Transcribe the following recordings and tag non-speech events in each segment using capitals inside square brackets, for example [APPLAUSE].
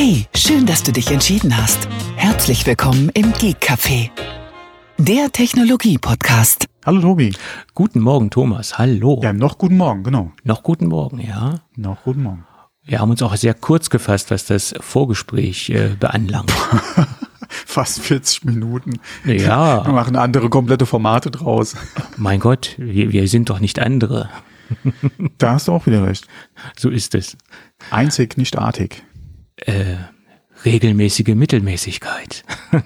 Hey, schön, dass du dich entschieden hast. Herzlich willkommen im Geek Café, der Technologie-Podcast. Hallo Tobi. Guten Morgen, Thomas. Hallo. Ja, noch guten Morgen, genau. Noch guten Morgen, ja. Noch guten Morgen. Wir haben uns auch sehr kurz gefasst, was das Vorgespräch äh, beanlangt. [LAUGHS] Fast 40 Minuten. Ja. Wir machen andere komplette Formate draus. Mein Gott, wir, wir sind doch nicht andere. Da hast du auch wieder recht. So ist es. Einzig, nicht artig. Äh, regelmäßige Mittelmäßigkeit. [LAUGHS]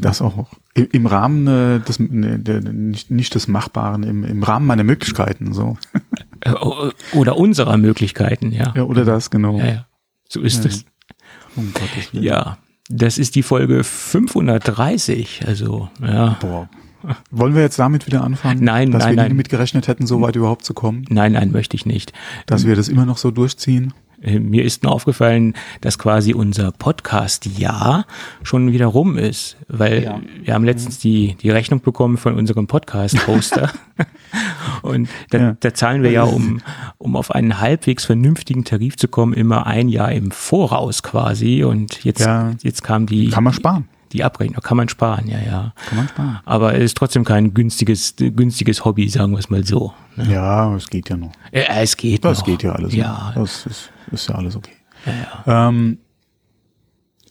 Das auch. Im Rahmen äh, des, ne, nicht, nicht des Machbaren, im, im Rahmen meiner Möglichkeiten, so. Äh, Oder unserer Möglichkeiten, ja. Ja, oder das, genau. Ja, ja. So ist Ja. es. Um Gottes Willen. Ja. Das ist die Folge 530. Also, ja. Boah. Wollen wir jetzt damit wieder anfangen? Nein, Dass nein, wir nein. nie damit gerechnet hätten, so weit überhaupt zu kommen? Nein, nein, möchte ich nicht. Dass wir das immer noch so durchziehen? Äh, Mir ist nur aufgefallen, dass quasi unser Podcast-Jahr schon wieder rum ist, weil Ja. wir haben letztens die, die Rechnung bekommen von unserem Podcast-Hoster [LAUGHS] und da, Ja. da zahlen wir ja, um, um auf einen halbwegs vernünftigen Tarif zu kommen, immer ein Jahr im Voraus quasi und jetzt, Ja. jetzt kam die, Kann man sparen. die Abrechnung. Kann man sparen, ja, ja. Kann man sparen. Aber es ist trotzdem kein günstiges, günstiges Hobby, sagen wir es mal so. ne? Ja, es geht ja noch. Äh, es geht Das noch. geht ja alles. Ja, noch. Das ist, ist ja alles okay. Ähm,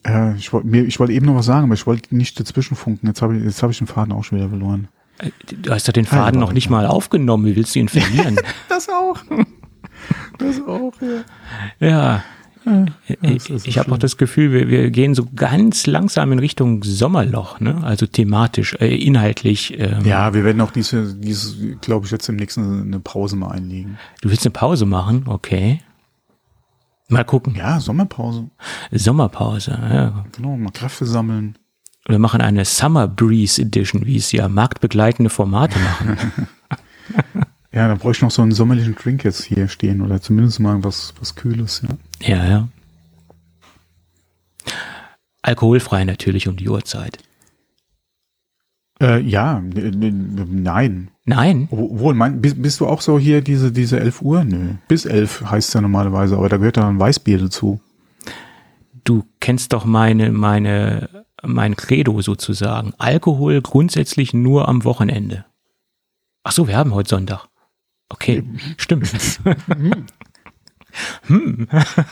äh, ich wollte wollte eben noch was sagen, aber ich wollte nicht dazwischen funken. Jetzt habe ich, jetzt habe ich den Faden auch schon wieder verloren. Du hast doch den Faden Hallo, noch nicht mal aufgenommen. Wie willst du ihn verlieren? [LAUGHS] Das auch. Das auch, ja. ja. das Ich, ist so ich habe auch das Gefühl, wir, wir gehen so ganz langsam in Richtung Sommerloch, ne? Also thematisch, äh, inhaltlich. Ähm, Ja, wir werden auch diese, diese, glaube ich, jetzt im nächsten eine Pause mal einlegen. Du willst eine Pause machen? Okay. Mal gucken. Ja, Sommerpause. Sommerpause. Ja. Genau, mal Kräfte sammeln. Wir machen eine Summer Breeze Edition, wie es ja marktbegleitende Formate machen. [LAUGHS] [LAUGHS] Ja, da bräuchte ich noch so einen sommerlichen Drink jetzt hier stehen oder zumindest mal was, was Kühles, ja. ja, ja. Alkoholfrei natürlich um die Uhrzeit. Äh, ja, nein. Nein, Obwohl, mein, bist, bist du auch so hier diese, diese 11 Uhr? Nö. Bis 11 heißt ja normalerweise, aber da gehört ja ein Weißbier dazu. du kennst doch meine, meine, mein Credo sozusagen. Alkohol grundsätzlich nur am Wochenende. Ach so, wir haben heute Sonntag. Okay, stimmt. [LAUGHS]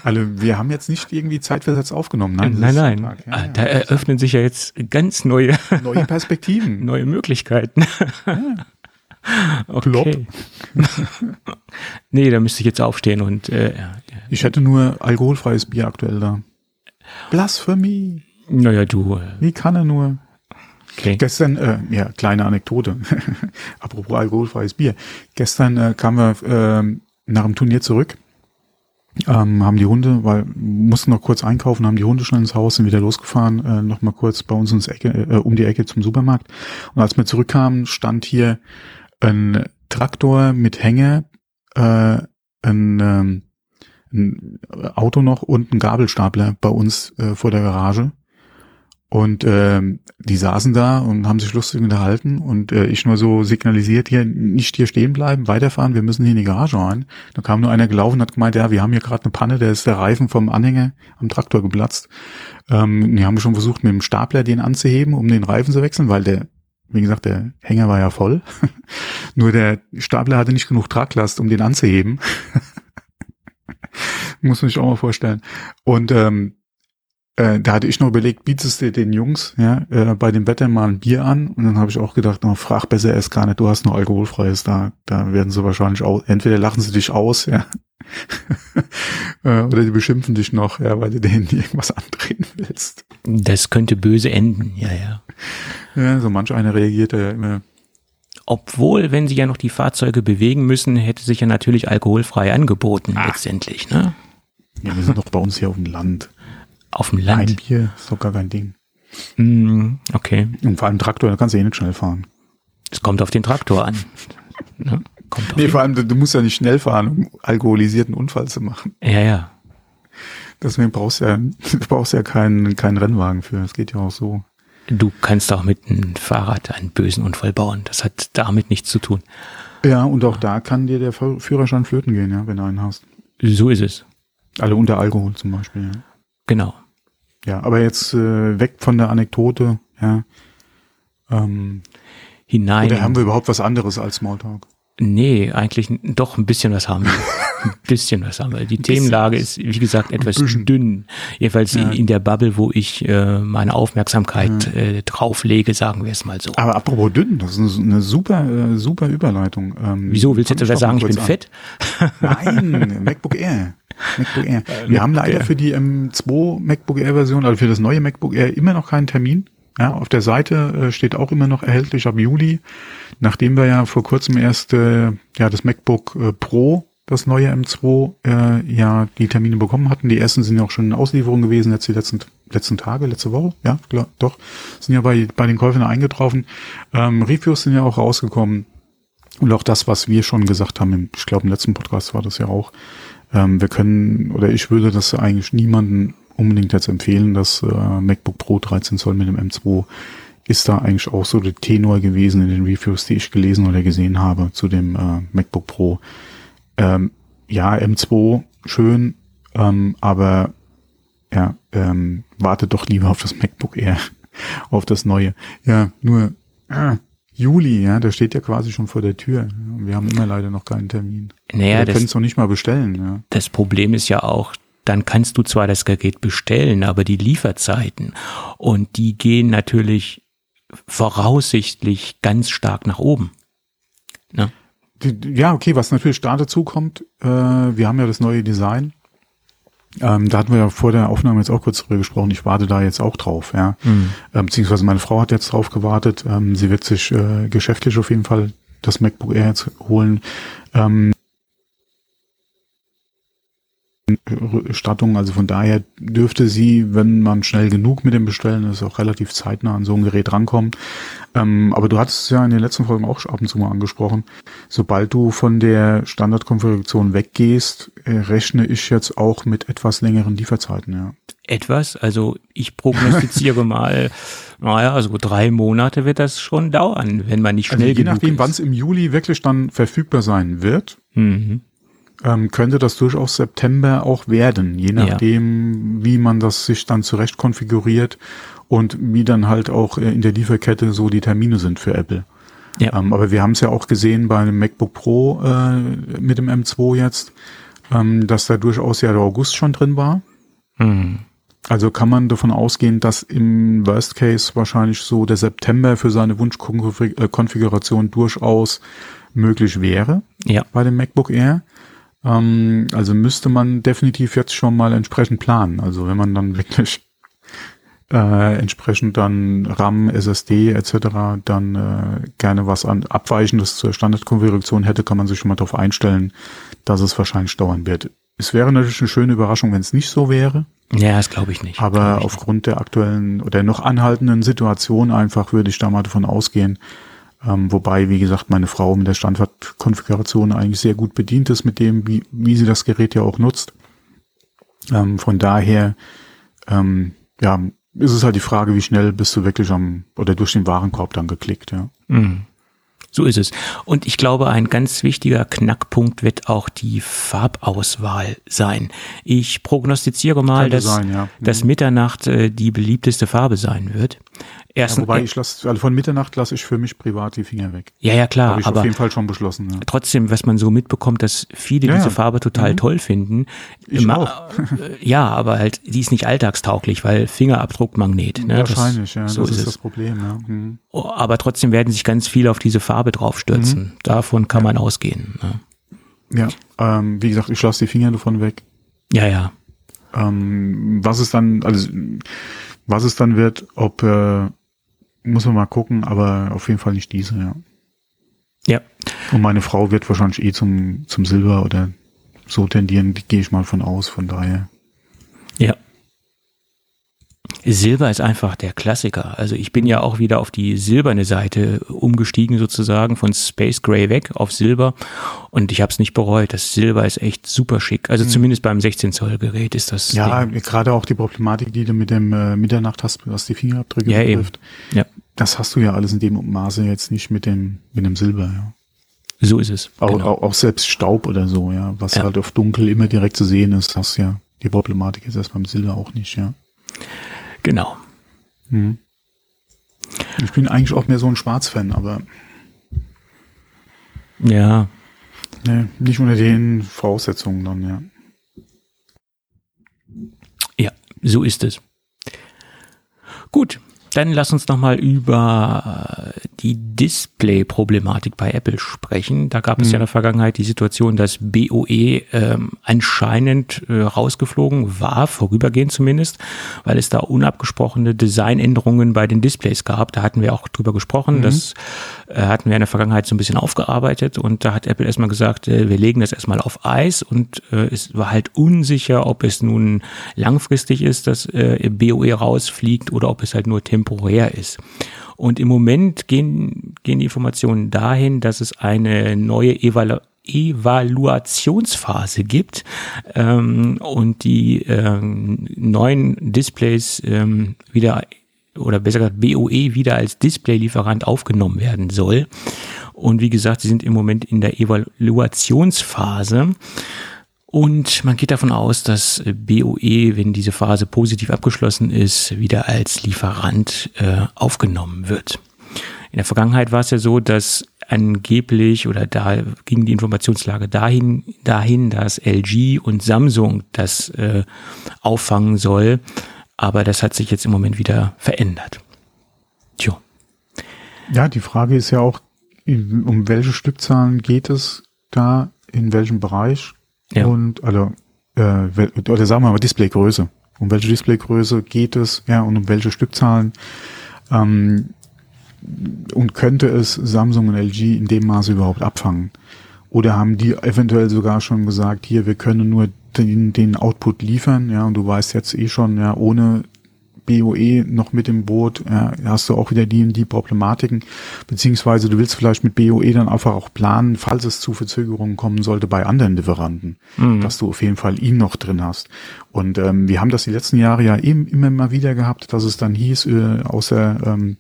Also wir haben jetzt nicht irgendwie zeitversetzt aufgenommen. Nein, nein, nein. Ja, Ah, ja. Da eröffnen sich ja jetzt ganz neue, Neue Perspektiven. [LAUGHS] neue Möglichkeiten. Okay. [LAUGHS] nee, da müsste ich jetzt aufstehen und äh, ja. Ich hätte nur alkoholfreies Bier aktuell da. Blasphemie. naja, du, äh, Wie kann er nur? okay. Gestern, äh, ja, kleine Anekdote. [LAUGHS] Apropos alkoholfreies Bier. Gestern äh, kamen wir ähm, nach dem Turnier zurück, ähm, haben die Hunde, weil mussten noch kurz einkaufen, haben die Hunde schnell ins Haus, sind wieder losgefahren, äh, noch mal kurz bei uns ins Ecke, äh, um die Ecke zum Supermarkt. Und als wir zurückkamen, stand hier ein Traktor mit Hänger, äh, ein, ähm, ein Auto noch und ein Gabelstapler bei uns äh, vor der Garage. Und ähm, die saßen da und haben sich lustig unterhalten und äh, ich nur so signalisiert, hier nicht hier stehen bleiben, weiterfahren, wir müssen hier in die Garage rein. Da kam nur einer gelaufen und hat gemeint, ja, wir haben hier gerade eine Panne, der ist der Reifen vom Anhänger am Traktor geplatzt. Ähm, die haben schon versucht, mit dem Stapler den anzuheben, um den Reifen zu wechseln, weil der, wie gesagt, der Hänger war ja voll. [LAUGHS] nur der Stapler hatte nicht genug Traglast, um den anzuheben. [LAUGHS] Muss man sich auch mal vorstellen. Und ähm, äh, da hatte ich noch überlegt, bietest du den Jungs ja, äh, bei dem Wetter mal ein Bier an? Und dann habe ich auch gedacht, no, frag besser erst gar nicht, du hast noch alkoholfreies da. Da werden sie wahrscheinlich auch, entweder lachen sie dich aus, ja. [LAUGHS] Äh, Oder die beschimpfen dich noch, ja, weil du denen irgendwas andrehen willst. Das könnte böse enden, ja, ja. Ja, so manch einer reagiert ja immer. Obwohl, wenn sie ja noch die Fahrzeuge bewegen müssen, hätte sich ja natürlich alkoholfrei angeboten, Ah. letztendlich, ne? Ja, wir sind doch bei uns hier auf dem Land. Auf dem Ein Land. Bier ist doch gar kein Ding. Mm, okay. Und vor allem Traktor, da kannst du eh nicht schnell fahren. Es kommt auf den Traktor an. [LAUGHS] Ne? Kommt Nee, vor allem, du, du musst ja nicht schnell fahren, um alkoholisierten Unfall zu machen. ja, ja. Deswegen brauchst du ja, [LAUGHS] du brauchst ja keinen, keinen Rennwagen für. Das geht ja auch so. Du kannst auch mit einem Fahrrad einen bösen Unfall bauen. Das hat damit nichts zu tun. Ja, und auch da kann dir der Führ- Führerschein flöten gehen, ja, wenn du einen hast. So ist es. Alle unter Alkohol zum Beispiel, ja. Genau. ja, aber jetzt äh, weg von der Anekdote, ja. Ähm, Hinein. oder haben wir überhaupt was anderes als Smalltalk? Nee, eigentlich doch ein bisschen was haben wir. [LAUGHS] ein bisschen was haben wir. Die Themenlage ist, wie gesagt, etwas dünn. Jedenfalls Ja. in, in der Bubble, wo ich äh, meine Aufmerksamkeit äh, drauflege, sagen wir es mal so. Aber apropos dünn, das ist eine super, äh, super Überleitung. Ähm, Wieso, willst du etwa doch sagen, ich bin kurz fett? an. Nein, MacBook Air. MacBook Air. Wir haben leider für die M2 MacBook Air Version, also für das neue MacBook Air immer noch keinen Termin. Ja, auf der Seite äh, steht auch immer noch erhältlich ab Juli, nachdem wir ja vor kurzem erst äh, ja das MacBook äh, Pro, das neue M2, äh, ja die Termine bekommen hatten. Die ersten sind ja auch schon in Auslieferung gewesen, jetzt die letzten letzten Tage, letzte Woche, ja, klar, doch, sind ja bei bei den Käufern eingetroffen. Ähm, Reviews sind ja auch rausgekommen. Und auch das, was wir schon gesagt haben, im, ich glaube im letzten Podcast war das ja auch, ähm, wir können, oder ich würde das eigentlich niemanden unbedingt jetzt empfehlen, das äh, MacBook Pro 13 Zoll mit dem M2 ist da eigentlich auch so der Tenor gewesen in den Reviews, die ich gelesen oder gesehen habe zu dem äh, MacBook Pro. Ähm, ja, M2 schön, ähm, aber ja, ähm, warte doch lieber auf das MacBook Air, [LAUGHS] auf das neue. Ja, nur äh, Juli, ja, der steht ja quasi schon vor der Tür. Wir haben immer leider noch keinen Termin. Naja, wir können es noch nicht mal bestellen. Ja. das Problem ist ja auch, dann kannst du zwar das Gerät bestellen, aber die Lieferzeiten und die gehen natürlich voraussichtlich ganz stark nach oben. Ne? Ja, okay, was natürlich da dazu kommt, äh, wir haben ja das neue Design. Ähm, da hatten wir ja vor der Aufnahme jetzt auch kurz drüber gesprochen. Ich warte da jetzt auch drauf, ja. Mhm. Ähm, beziehungsweise meine Frau hat jetzt drauf gewartet. Ähm, sie wird sich äh, geschäftlich auf jeden Fall das MacBook Air jetzt holen. Ähm, Stattung, also von daher dürfte sie, wenn man schnell genug mit dem Bestellen ist, auch relativ zeitnah an so ein Gerät rankommen. Ähm, aber du hattest es ja in den letzten Folgen auch schon ab und zu mal angesprochen. Sobald du von der Standardkonfiguration weggehst, äh, rechne ich jetzt auch mit etwas längeren Lieferzeiten, ja. Etwas, also ich prognostiziere [LAUGHS] mal, naja, also drei Monate wird das schon dauern, wenn man nicht Also schnell je genug nachdem, ist. wann es im Juli wirklich dann verfügbar sein wird, Mhm. Ähm, könnte das durchaus September auch werden, je nachdem, wie man das sich dann zurecht konfiguriert und wie dann halt auch äh, in der Lieferkette so die Termine sind für Apple. Ja. Ähm, aber wir haben es ja auch gesehen bei dem MacBook Pro äh, mit dem M2 jetzt, ähm, dass da durchaus ja der August schon drin war. Mhm. Also kann man davon ausgehen, dass im Worst Case wahrscheinlich so der September für seine Wunschkonfiguration durchaus möglich wäre Ja, bei dem MacBook Air. Ähm, also müsste man definitiv jetzt schon mal entsprechend planen. Also wenn man dann wirklich äh, entsprechend dann RAM, SSD etc. dann äh, gerne was an Abweichendes zur Standardkonfiguration hätte, kann man sich schon mal darauf einstellen, dass es wahrscheinlich dauern wird. Es wäre natürlich eine schöne Überraschung, wenn es nicht so wäre. ja, das glaube ich nicht. Aber ich aufgrund der aktuellen oder noch anhaltenden Situation einfach würde ich da mal davon ausgehen. Ähm, wobei, wie gesagt, meine Frau mit der Standardkonfiguration eigentlich sehr gut bedient ist mit dem, wie, wie sie das Gerät ja auch nutzt. Ähm, von daher, ähm, ja, ist es halt die Frage, wie schnell bist du wirklich am oder durch den Warenkorb dann geklickt, ja. Mhm. So ist es. Und ich glaube, ein ganz wichtiger Knackpunkt wird auch die Farbauswahl sein. Ich prognostiziere mal, Könnte dass, sein, ja. dass Mhm. Mitternacht äh, die beliebteste Farbe sein wird. Ja Erstens, wobei ich lasse, also von Mitternacht lasse ich für mich privat die Finger weg. ja, ja, klar, Habe ich aber auf jeden Fall schon beschlossen, ja. trotzdem, was man so mitbekommt, dass viele Ja, diese ja. Farbe total toll finden. Ich Ma- auch. äh, ja, aber halt, die ist nicht alltagstauglich, weil Fingerabdruckmagnet. Ne? Das- Wahrscheinlich, ja. So das ist ist das Problem, ja. Mhm. Oh, Aber trotzdem werden sich ganz viele auf diese Farbe draufstürzen. Davon kann man ausgehen. Ne? Ja, ähm, wie gesagt, ich lasse die Finger davon weg. Ja, ja. Ähm, was es dann, also was es dann wird, ob äh, muss man mal gucken, aber auf jeden Fall nicht diese, ja. Ja, Und meine Frau wird wahrscheinlich eh zum zum Silber oder so tendieren, die gehe ich mal von aus, von daher. ja. Silber ist einfach der Klassiker. Also ich bin ja auch wieder auf die silberne Seite umgestiegen sozusagen von Space Gray weg auf Silber und ich habe es nicht bereut. Das Silber ist echt super schick. Also zumindest beim 16 Zoll Gerät ist das. Mhm. Ja, Ding. gerade auch die Problematik, die du mit dem äh, Mitternacht hast, was die Fingerabdrücke Ja, eben. betrifft. Ja, Das hast du ja alles in dem Maße jetzt nicht mit dem mit dem Silber, ja. so ist es. Auch, Genau. auch, auch selbst Staub oder so, ja, was Ja. halt auf dunkel immer direkt zu sehen ist, hast ja die Problematik ist erst beim Silber auch nicht, ja. Genau. Mhm. Ich bin eigentlich auch mehr so ein Schwarz-Fan, aber Ja, nee, nicht unter den Voraussetzungen dann, ja. ja, so ist es. Gut, dann lass uns nochmal über äh, die Display-Problematik bei Apple sprechen. Da gab es ja in der Vergangenheit die Situation, dass BOE ähm, anscheinend äh, rausgeflogen war, vorübergehend zumindest, weil es da unabgesprochene Designänderungen bei den Displays gab. Da hatten wir auch drüber gesprochen. Das äh, hatten wir in der Vergangenheit so ein bisschen aufgearbeitet und da hat Apple erstmal gesagt, äh, wir legen das erstmal auf Eis und äh, es war halt unsicher, ob es nun langfristig ist, dass äh, BOE rausfliegt oder ob es halt nur temporär ist. Und im Moment gehen, gehen die Informationen dahin, dass es eine neue Evalu Evaluationsphase gibt ähm, und die ähm, neuen Displays ähm, wieder oder besser gesagt BOE wieder als Displaylieferant aufgenommen werden soll. Und wie gesagt, sie sind im Moment in der Evaluationsphase. Und man geht davon aus, dass BOE, wenn diese Phase positiv abgeschlossen ist, wieder als Lieferant äh, aufgenommen wird. In der Vergangenheit war es ja so, dass angeblich oder da ging die Informationslage dahin, dahin, dass LG und Samsung das äh, auffangen soll. Aber das hat sich jetzt im Moment wieder verändert. Tja. Ja, die Frage ist ja auch, um welche Stückzahlen geht es da, in welchem Bereich? Ja. Und, also, äh, oder sagen wir mal Displaygröße. Um welche Displaygröße geht es, ja, und um welche Stückzahlen? Ähm, und könnte es Samsung und LG in dem Maße überhaupt abfangen? Oder haben die eventuell sogar schon gesagt, hier, wir können nur den, den Output liefern, ja, und du weißt jetzt eh schon, ja, ohne BOE noch mit im Boot, ja, hast du auch wieder die, die Problematiken, beziehungsweise du willst vielleicht mit BOE dann einfach auch planen, falls es zu Verzögerungen kommen sollte bei anderen Lieferanten, dass du auf jeden Fall ihn noch drin hast. Und ähm, wir haben das die letzten Jahre ja eben immer mal wieder gehabt, dass es dann hieß, äh, aus der ähm,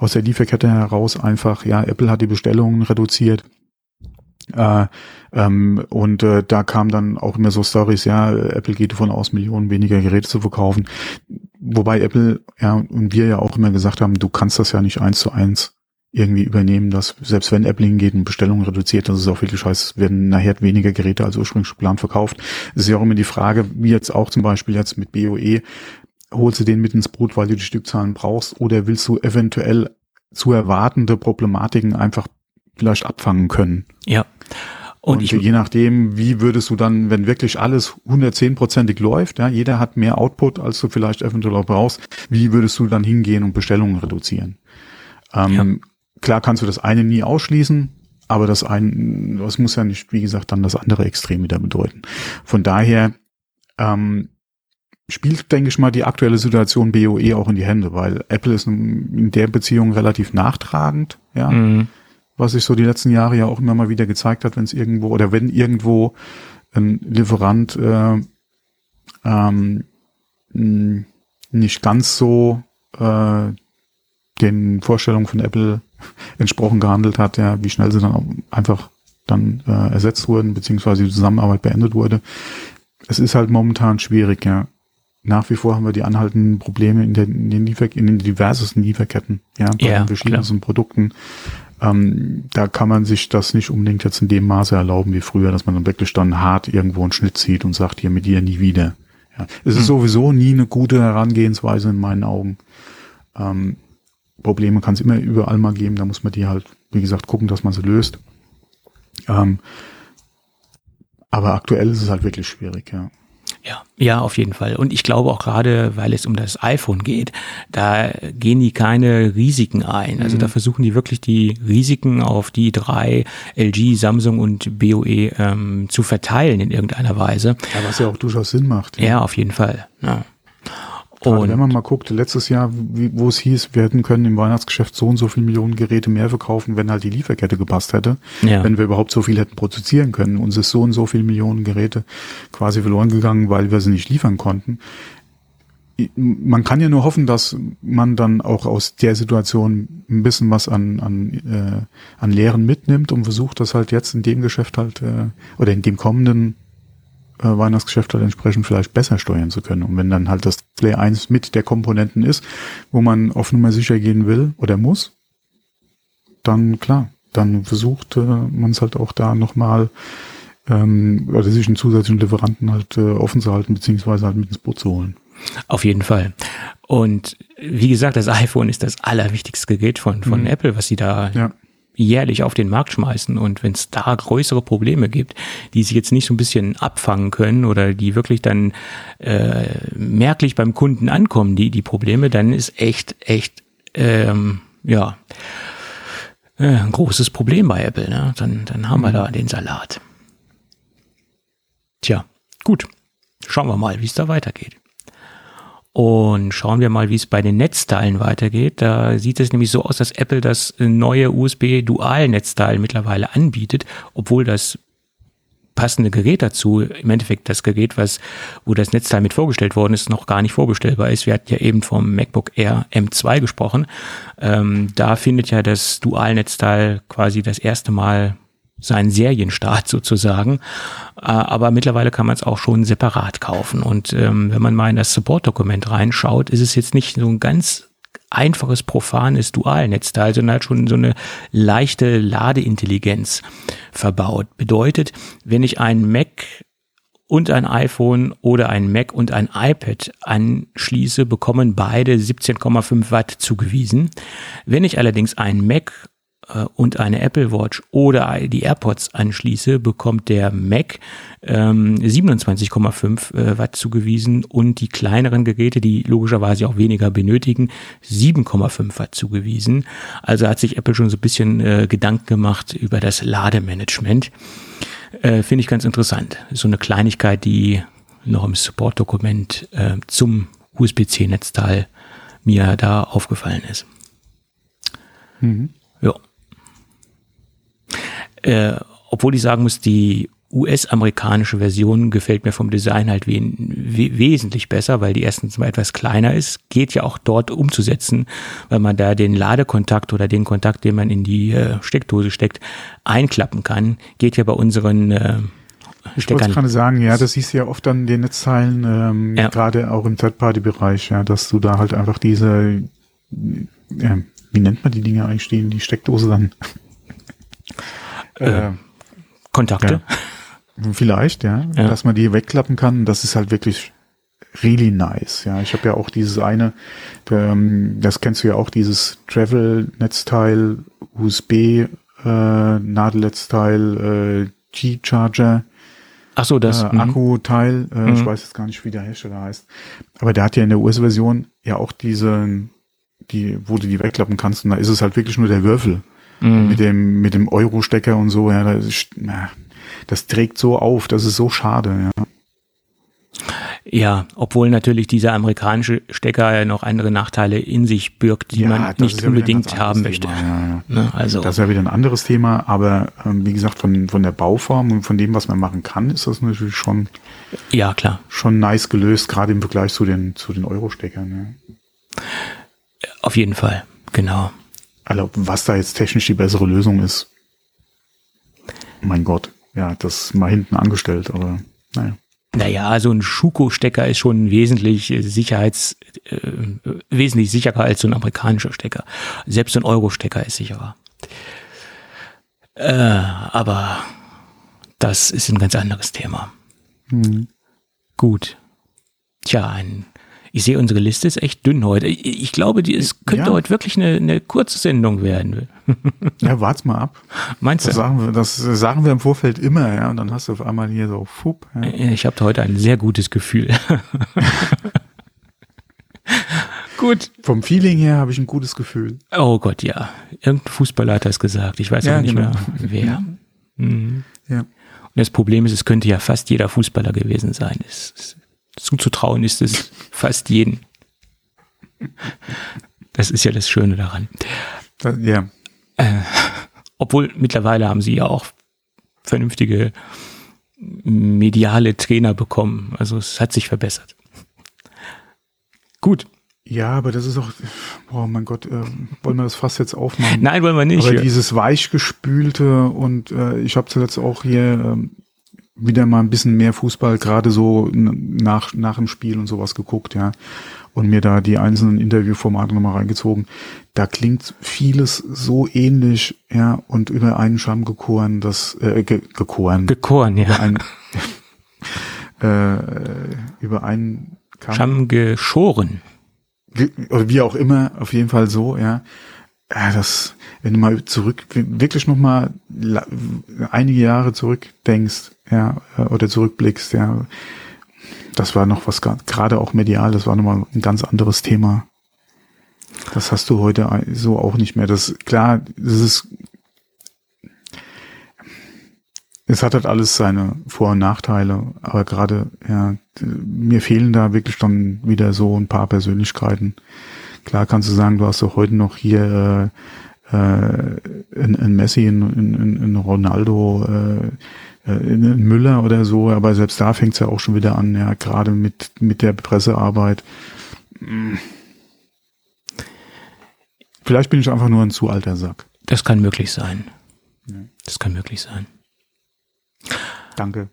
aus der Lieferkette heraus einfach, ja, Apple hat die Bestellungen reduziert. Äh, ähm, und äh, da kam dann auch immer so Stories, ja, Apple geht davon aus, Millionen weniger Geräte zu verkaufen. Wobei Apple, ja, und wir ja auch immer gesagt haben, du kannst das ja nicht eins zu eins irgendwie übernehmen, dass selbst wenn Apple hingeht und Bestellungen reduziert, dass es auch wirklich es werden nachher weniger Geräte als ursprünglich geplant verkauft. Es ist ja auch immer die Frage, wie jetzt auch zum Beispiel jetzt mit BOE, holst du den mit ins Boot, weil du die Stückzahlen brauchst, oder willst du eventuell zu erwartende Problematiken einfach vielleicht abfangen können? Ja. Und, Und ich, je nachdem, wie würdest du dann, wenn wirklich alles 110%ig läuft, ja, jeder hat mehr Output, als du vielleicht eventuell auch brauchst, wie würdest du dann hingehen und Bestellungen reduzieren? Ähm, Klar kannst du das eine nie ausschließen, aber das ein, das muss ja nicht, wie gesagt, dann das andere Extrem wieder bedeuten. Von daher ähm, spielt, denke ich mal, die aktuelle Situation BOE auch in die Hände, weil Apple ist in in der Beziehung relativ nachtragend, ja Mhm. Was sich so die letzten Jahre ja auch immer mal wieder gezeigt hat, wenn es irgendwo oder wenn irgendwo ein Lieferant äh, ähm, nicht ganz so äh, den Vorstellungen von Apple [LAUGHS] entsprochen gehandelt hat, ja, wie schnell sie dann auch einfach dann äh, ersetzt wurden, beziehungsweise die Zusammenarbeit beendet wurde. Es ist halt momentan schwierig, ja. Nach wie vor haben wir die anhaltenden Probleme in den, in den, Liefer in den diversesten Lieferketten, ja, bei Ja, den verschiedensten Produkten. Ähm, da kann man sich das nicht unbedingt jetzt in dem Maße erlauben wie früher, dass man dann wirklich dann hart irgendwo einen Schnitt zieht und sagt, hier mit dir nie wieder. Ja. Es ist sowieso nie eine gute Herangehensweise in meinen Augen. Ähm, Probleme kann es immer überall mal geben, da muss man die halt, wie gesagt, gucken, dass man sie löst. Ähm, aber aktuell ist es halt wirklich schwierig, ja. Ja, ja, auf jeden Fall. Und ich glaube auch gerade, weil es um das iPhone geht, da gehen die keine Risiken ein. Also da versuchen die wirklich die Risiken auf die drei LG, Samsung und BOE ähm, zu verteilen in irgendeiner Weise. Ja, was ja auch durchaus Sinn macht. Ja, auf jeden Fall. Ja. Gerade Und wenn man mal guckt, letztes Jahr, wo es hieß, wir hätten können im Weihnachtsgeschäft so und so viele Millionen Geräte mehr verkaufen, wenn halt die Lieferkette gepasst hätte. Ja. Wenn wir überhaupt so viel hätten produzieren können. Uns ist so und so viele Millionen Geräte quasi verloren gegangen, weil wir sie nicht liefern konnten. Man kann ja nur hoffen, dass man dann auch aus der Situation ein bisschen was an, an, äh, an Lehren mitnimmt und versucht, das halt jetzt in dem Geschäft halt, äh, oder in dem kommenden Weihnachtsgeschäft halt entsprechend vielleicht besser steuern zu können. Und wenn dann halt das Display 1 mit der Komponenten ist, wo man auf Nummer sicher gehen will oder muss, dann klar, dann versucht äh, man es halt auch da nochmal ähm, oder sich einen zusätzlichen Lieferanten halt äh, offen zu halten, beziehungsweise halt mit ins Boot zu holen. Auf jeden Fall. Und wie gesagt, das iPhone ist das allerwichtigste Gerät von, von mhm. Apple, was sie da ja. Jährlich auf den Markt schmeißen. Und wenn es da größere Probleme gibt, die sich jetzt nicht so ein bisschen abfangen können oder die wirklich dann äh, merklich beim Kunden ankommen, die, die Probleme, dann ist echt, echt, ähm, ja, äh, ein großes Problem bei Apple. Ne? Dann, dann haben mhm. wir da den Salat. Tja, gut. Schauen wir mal, wie es da weitergeht. Und schauen wir mal, wie es bei den Netzteilen weitergeht. Da sieht es nämlich so aus, dass Apple das neue USB-Dual-Netzteil mittlerweile anbietet, obwohl das passende Gerät dazu, im Endeffekt das Gerät, was, wo das Netzteil mit vorgestellt worden ist, noch gar nicht vorbestellbar ist. Wir hatten ja eben vom MacBook Air M2 gesprochen. Ähm, da findet ja das Dual-Netzteil quasi das erste Mal seinen Serienstart sozusagen. Äh, aber mittlerweile kann man es auch schon separat kaufen. Und ähm, wenn man mal in das Support-Dokument reinschaut, ist es jetzt nicht so ein ganz einfaches, profanes Dualnetzteil, sondern halt schon so eine leichte Ladeintelligenz verbaut. Bedeutet, wenn ich einen Mac und ein iPhone oder ein Mac und ein iPad anschließe, bekommen beide 17,5 Watt zugewiesen. Wenn ich allerdings einen Mac und eine Apple Watch oder die AirPods anschließe, bekommt der Mac ähm, 27,5 äh, Watt zugewiesen und die kleineren Geräte, die logischerweise auch weniger benötigen, 7,5 Watt zugewiesen. Also hat sich Apple schon so ein bisschen äh, Gedanken gemacht über das Lademanagement. Äh, Finde ich ganz interessant. So eine Kleinigkeit, die noch im Support-Dokument äh, zum USB-C-Netzteil mir da aufgefallen ist. Mhm. Ja. Äh, obwohl ich sagen muss, die US-amerikanische Version gefällt mir vom Design halt we we wesentlich besser, weil die erstens mal etwas kleiner ist, geht ja auch dort umzusetzen, weil man da den Ladekontakt oder den Kontakt, den man in die äh, Steckdose steckt, einklappen kann. Geht ja bei unseren äh, ich wollte gerade sagen, ja, das siehst du ja oft an den Netzteilen, ähm, ja. gerade auch im Third-Party-Bereich, ja, dass du da halt einfach diese, ja, wie nennt man die Dinge eigentlich, die in die Steckdose dann äh, Kontakte. Ja. Vielleicht, ja, ja, dass man die wegklappen kann. Das ist halt wirklich really nice. Ja, ich habe ja auch dieses eine, ähm, das kennst du ja auch, dieses Travel-Netzteil, USB äh, Nadelnetzteil, äh, G-Charger. Ach so, das äh, mhm. Akkuteil. Äh, mhm. Ich weiß jetzt gar nicht, wie der Hersteller heißt. Aber der hat ja in der US-Version ja auch diese, die, wo du die wegklappen kannst. Und da ist es halt wirklich nur der Würfel mhm. mit dem mit dem Euro-Stecker und so. Ja, das, na, das trägt so auf, das ist so schade. Ja. Ja, obwohl natürlich dieser amerikanische Stecker noch andere Nachteile in sich birgt, die ja, man nicht unbedingt haben möchte. Ja, ja. Ne, also. Das ist ja wieder ein anderes Thema, aber ähm, wie gesagt, von, von der Bauform und von dem, was man machen kann, ist das natürlich schon, ja, klar. schon nice gelöst, gerade im Vergleich zu den, zu den Euro-Steckern. Ja. Auf jeden Fall, genau. Also was da jetzt technisch die bessere Lösung ist, mein Gott, ja, das mal hinten angestellt, aber naja. Naja, also ein Schuko-Stecker ist schon wesentlich äh, Sicherheits, äh, wesentlich sicherer als so ein amerikanischer Stecker. Selbst ein Euro-Stecker ist sicherer. Äh, aber das ist ein ganz anderes Thema. Mhm. Gut. Tja, ein ich sehe, unsere Liste ist echt dünn heute. Ich glaube, die, es könnte ja. heute wirklich eine, eine kurze Sendung werden. [LAUGHS] Ja, wart's mal ab. Meinst das du? Sagen wir, das sagen wir im Vorfeld immer, ja. Und dann hast du auf einmal hier so, fupp. Ja. Ich habe heute ein sehr gutes Gefühl. [LAUGHS] Gut. Vom Feeling her habe ich ein gutes Gefühl. Oh Gott, ja. Irgendein Fußballer hat das gesagt. Ich weiß ja, nicht genau. mehr, wer. Mhm. Ja. Und das Problem ist, es könnte ja fast jeder Fußballer gewesen sein. Es, es zuzutrauen ist es fast jeden. Das ist ja das Schöne daran. Ja. Äh, obwohl mittlerweile haben sie ja auch vernünftige mediale Trainer bekommen. Also es hat sich verbessert. Gut. Ja, aber das ist auch, oh mein Gott, äh, wollen wir das fast jetzt aufmachen? Nein, wollen wir nicht. Aber dieses weichgespülte und äh, ich habe zuletzt auch hier ähm, wieder mal ein bisschen mehr Fußball, gerade so nach, nach dem Spiel und sowas geguckt, ja. Und mir da die einzelnen Interviewformate nochmal reingezogen. Da klingt vieles so ähnlich, ja, und über einen Scham gekoren, das, äh, ge gekoren. Gekoren, ja. Über, ein, [LAUGHS] äh, über einen Kamm. Scham geschoren. Oder wie auch immer, auf jeden Fall so, ja. Ja, das, wenn du mal zurück, wirklich noch mal einige Jahre zurückdenkst, ja, oder zurückblickst, ja, das war noch was, gerade auch medial, das war nochmal ein ganz anderes Thema. Das hast du heute so auch nicht mehr. Das, klar, das ist, es hat halt alles seine Vor- und Nachteile, aber gerade, ja, mir fehlen da wirklich dann wieder so ein paar Persönlichkeiten. Klar kannst du sagen, du hast doch heute noch hier äh, äh, in, in Messi, in, in, in Ronaldo, äh, äh, in, in Müller oder so, aber selbst da fängt es ja auch schon wieder an, ja, gerade mit, mit der Pressearbeit. Vielleicht bin ich einfach nur ein zu alter Sack. Das kann möglich sein. Das kann möglich sein. Danke.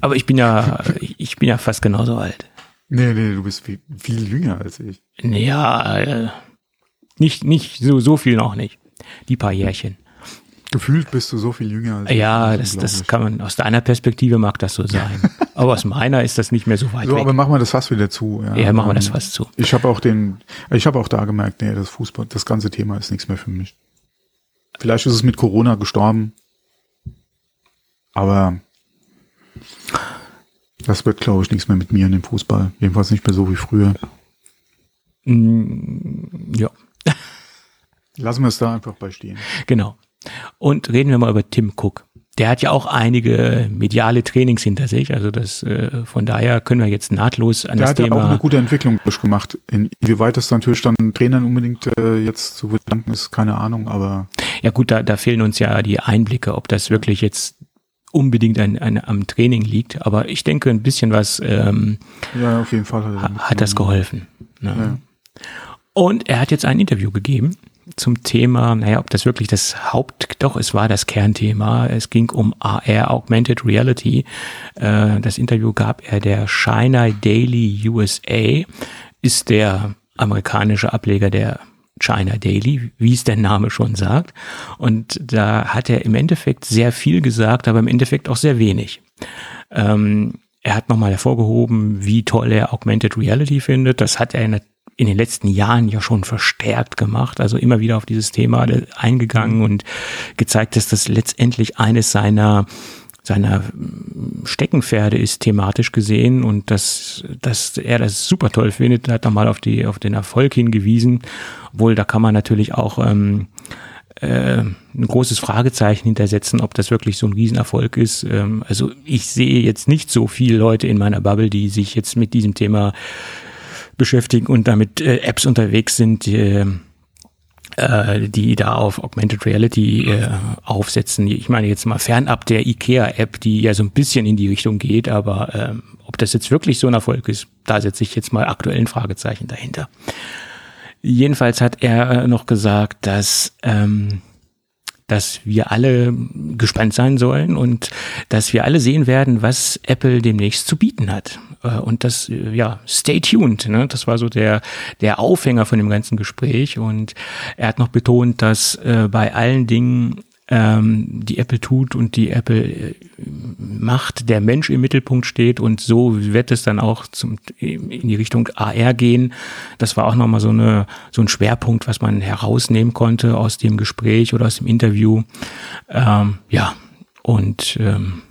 Aber ich bin ja, ich bin ja fast genauso alt. Nee, nee, du bist viel, viel jünger als ich. Ja, äh, nicht, nicht so, so viel noch nicht. Die paar Jährchen. Gefühlt bist du so viel jünger als Ja, das, das kann man, aus deiner Perspektive mag das so sein. [LAUGHS] aber aus meiner ist das nicht mehr so weit so, weg. Aber machen wir das fast wieder zu. Ja, ja machen wir das fast zu. Ich habe auch den, ich habe auch da gemerkt, nee, das Fußball, das ganze Thema ist nichts mehr für mich. Vielleicht ist es mit Corona gestorben. Aber das wird, glaube ich, nichts mehr mit mir in dem Fußball. Jedenfalls nicht mehr so wie früher. Mm, ja. [LAUGHS] Lassen wir es da einfach bei stehen. Genau. Und reden wir mal über Tim Cook. Der hat ja auch einige mediale Trainings hinter sich, also das äh, von daher können wir jetzt nahtlos an der das Thema. Der hat auch eine gute Entwicklung durchgemacht. Inwieweit das natürlich dann Trainern unbedingt äh, jetzt zu bedanken ist, keine Ahnung, aber. Ja gut, da, da fehlen uns ja die Einblicke, ob das wirklich jetzt unbedingt ein, ein, am Training liegt, aber ich denke, ein bisschen was ähm, ja, auf jeden Fall hat, hat das geholfen. Ne? Ja. Und er hat jetzt ein Interview gegeben zum Thema, naja, ob das wirklich das Haupt, doch, es war das Kernthema. Es ging um AR, Augmented Reality. Äh, das Interview gab er der China Daily USA, ist der amerikanische Ableger der China Daily, wie es der Name schon sagt. Und da hat er im Endeffekt sehr viel gesagt, aber im Endeffekt auch sehr wenig. Ähm, er hat nochmal hervorgehoben, wie toll er Augmented Reality findet. Das hat er in, in den letzten Jahren ja schon verstärkt gemacht, also immer wieder auf dieses Thema eingegangen und gezeigt, dass das letztendlich eines seiner seiner Steckenpferde ist thematisch gesehen und dass, dass er das super toll findet, hat nochmal auf die auf den Erfolg hingewiesen, obwohl da kann man natürlich auch ähm, äh, ein großes Fragezeichen hintersetzen, ob das wirklich so ein Riesenerfolg ist. Ähm, also ich sehe jetzt nicht so viele Leute in meiner Bubble, die sich jetzt mit diesem Thema beschäftigen und damit äh, Apps unterwegs sind. Die, äh, die da auf Augmented Reality äh, aufsetzen. Ich meine jetzt mal fernab der IKEA-App, die ja so ein bisschen in die Richtung geht, aber ähm, ob das jetzt wirklich so ein Erfolg ist, da setze ich jetzt mal aktuell ein Fragezeichen dahinter. Jedenfalls hat er noch gesagt, dass ähm, dass wir alle gespannt sein sollen und dass wir alle sehen werden, was Apple demnächst zu bieten hat. Äh, und das, äh, ja, stay tuned. Ne? Das war so der, der Aufhänger von dem ganzen Gespräch. Und er hat noch betont, dass äh, bei allen Dingen ähm, die Apple tut und die Apple äh, macht, der Mensch im Mittelpunkt steht und so wird es dann auch zum, in die Richtung AR gehen. Das war auch nochmal so, so ein Schwerpunkt, was man herausnehmen konnte aus dem Gespräch oder aus dem Interview. Ähm, ja, und ähm,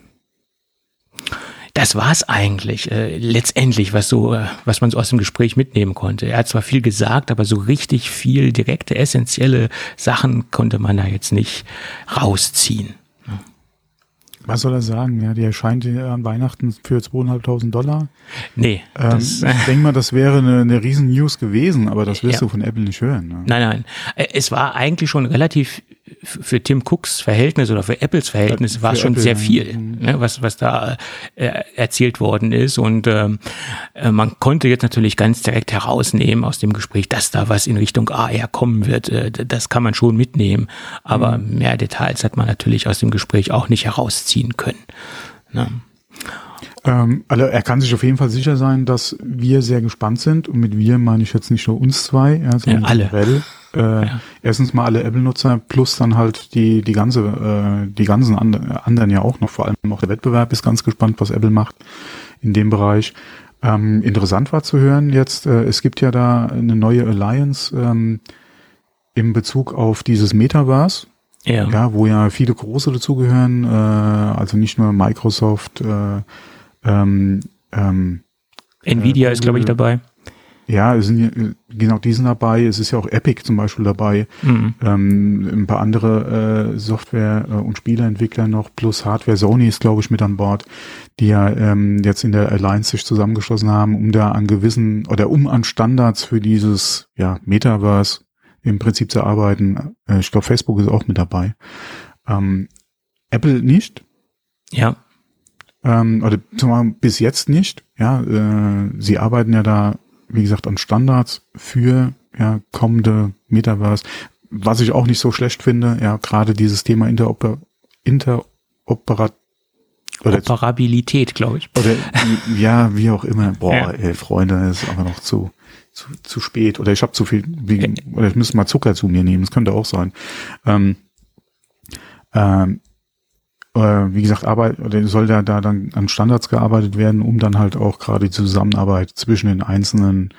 das war's eigentlich äh, letztendlich, was so, äh, was man so aus dem Gespräch mitnehmen konnte. Er hat zwar viel gesagt, aber so richtig viel direkte, essentielle Sachen konnte man da jetzt nicht rausziehen. Was soll er sagen? Ja, die erscheint an Weihnachten für zweieinhalbtausend Dollar. Nee. Ähm, ich [LAUGHS] denke mal, das wäre eine, eine riesen News gewesen, aber das wirst ja. du von Apple nicht hören. Ne? Nein, nein. Äh, es war eigentlich schon relativ für Tim Cooks Verhältnis oder für Apples Verhältnis war schon Apple, sehr viel, mhm. ne, was, was da äh, erzählt worden ist. Und ähm, äh, man konnte jetzt natürlich ganz direkt herausnehmen aus dem Gespräch, dass da was in Richtung AR kommen wird. Äh, das kann man schon mitnehmen. Aber mhm. mehr Details hat man natürlich aus dem Gespräch auch nicht herausziehen können. Ne? Ähm, also er kann sich auf jeden Fall sicher sein, dass wir sehr gespannt sind. Und mit wir meine ich jetzt nicht nur uns zwei, ja, sondern Ja, alle. generell. Äh, Ja. Erstens mal alle Apple-Nutzer plus dann halt die die ganze äh, die ganzen and anderen ja auch noch. Vor allem auch der Wettbewerb ist ganz gespannt, was Apple macht in dem Bereich. Ähm, interessant war zu hören jetzt. Äh, es gibt ja da eine neue Alliance ähm, in Bezug auf dieses Metaverse. Ja. Ja, wo ja viele große dazugehören, äh, also nicht nur Microsoft, äh, ähm, ähm, Nvidia Äh, ist, glaube ich, dabei. ja, es sind, ja- genau, die sind dabei, es ist ja auch Epic zum Beispiel dabei, Mhm. ähm, ein paar andere äh, Software- äh, und Spieleentwickler noch, plus Hardware, Sony ist, glaube ich, mit an Bord, die ja ähm, jetzt in der Alliance sich zusammengeschlossen haben, um da an gewissen, oder um an Standards für dieses, ja, Metaverse im Prinzip zu arbeiten. Äh, ich glaube, Facebook ist auch mit dabei. Ähm, Apple nicht, Ja. Ähm, oder zumal bis jetzt nicht. Ja, äh, sie arbeiten ja da, wie gesagt, an Standards für ja, kommende Metaverse. Was ich auch nicht so schlecht finde, ja, gerade dieses Thema Interoper Interoperat oder, Operabilität, glaube ich. oder [LAUGHS] ja, wie auch immer. Boah, Ja. ey, Freunde, das ist aber noch zu zu, zu spät. Oder ich habe zu viel, wie, oder ich müsste mal Zucker zu mir nehmen. Das könnte auch sein. Ähm, ähm, äh, wie gesagt, Arbeit oder soll da, da dann an Standards gearbeitet werden, um dann halt auch gerade die Zusammenarbeit zwischen den einzelnen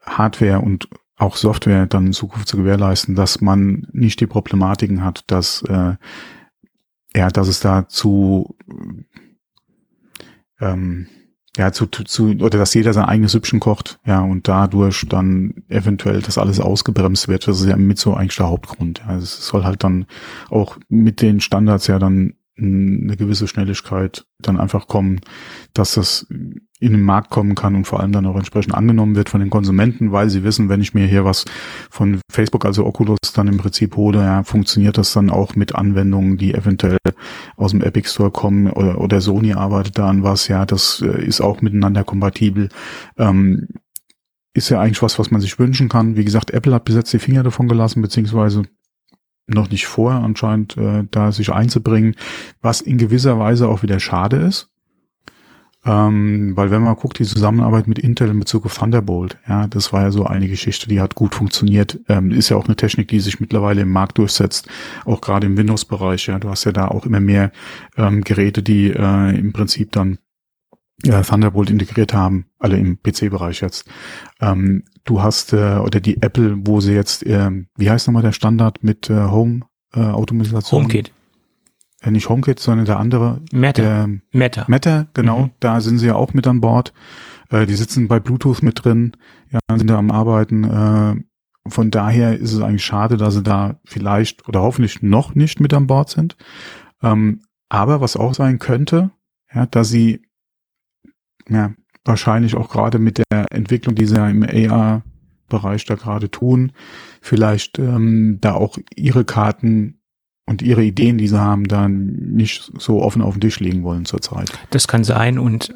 Hardware und auch Software dann in Zukunft zu gewährleisten, dass man nicht die Problematiken hat, dass äh, ja, dass es da zu ähm, ja, zu, zu, oder dass jeder sein eigenes Süppchen kocht, ja, und dadurch dann eventuell das alles ausgebremst wird. Das ist ja mit so eigentlich der Hauptgrund. Ja. Es soll halt dann auch mit den Standards ja dann eine gewisse Schnelligkeit dann einfach kommen, dass das in den Markt kommen kann und vor allem dann auch entsprechend angenommen wird von den Konsumenten, weil sie wissen, wenn ich mir hier was von Facebook, also Oculus, dann im Prinzip hole, ja, funktioniert das dann auch mit Anwendungen, die eventuell aus dem Epic Store kommen oder, oder Sony arbeitet da an was, ja, das äh, ist auch miteinander kompatibel. Ähm, ist ja eigentlich was, was man sich wünschen kann. Wie gesagt, Apple hat bis jetzt die Finger davon gelassen, beziehungsweise noch nicht vor, anscheinend äh, da sich einzubringen, was in gewisser Weise auch wieder schade ist. Ähm, weil wenn man guckt, die Zusammenarbeit mit Intel in Bezug auf Thunderbolt, ja, das war ja so eine Geschichte, die hat gut funktioniert. Ähm, ist ja auch eine Technik, die sich mittlerweile im Markt durchsetzt, auch gerade im Windows-Bereich. Ja, du hast ja da auch immer mehr ähm, Geräte, die äh, im Prinzip dann ja, Thunderbolt integriert haben, alle im PC-Bereich jetzt. Ähm, du hast äh, oder die Apple, wo sie jetzt, ähm, wie heißt nochmal der Standard mit äh, Home äh, Automatisation? HomeKit. Äh, nicht HomeKit, sondern der andere, Meta. der Meta. Meta, genau, Mhm. da sind sie ja auch mit an Bord. Äh, die sitzen bei Bluetooth mit drin, ja, sind da am Arbeiten. Äh, von daher ist es eigentlich schade, dass sie da vielleicht oder hoffentlich noch nicht mit an Bord sind. Ähm, aber was auch sein könnte, ja, dass sie ja, wahrscheinlich auch gerade mit der Entwicklung, die sie ja im AR-Bereich da gerade tun, vielleicht ähm, da auch ihre Karten und ihre Ideen, die sie haben, dann nicht so offen auf den Tisch legen wollen zurzeit. Das kann sein und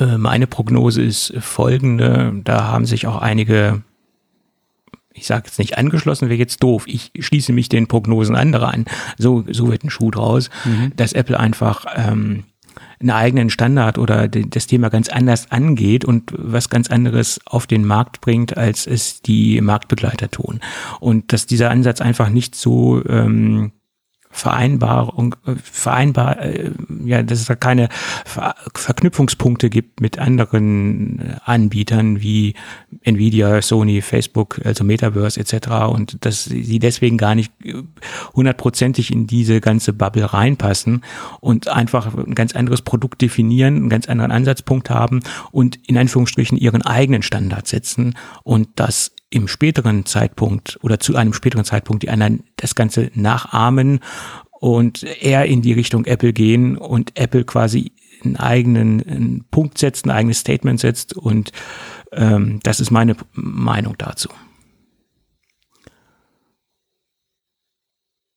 äh, meine Prognose ist folgende. Da haben sich auch einige, ich sage jetzt nicht angeschlossen, wäre jetzt doof. Ich schließe mich den Prognosen anderer an. So, so wird ein Schuh draus, dass Apple einfach ähm, einen eigenen Standard oder de- das Thema ganz anders angeht und was ganz anderes auf den Markt bringt, als es die Marktbegleiter tun. Und dass dieser Ansatz einfach nicht so ähm, Vereinbarung, äh, vereinbar, äh, ja, dass es da keine Ver Verknüpfungspunkte gibt mit anderen äh, Anbietern wie Nvidia, Sony, Facebook, also Metaverse etc. und dass sie deswegen gar nicht äh, hundertprozentig in diese ganze Bubble reinpassen und einfach ein ganz anderes Produkt definieren, einen ganz anderen Ansatzpunkt haben und in Anführungsstrichen ihren eigenen Standard setzen und das im späteren Zeitpunkt oder zu einem späteren Zeitpunkt die anderen das Ganze nachahmen und eher in die Richtung Apple gehen und Apple quasi einen eigenen einen Punkt setzt, ein eigenes Statement setzt und ähm, das ist meine Meinung dazu.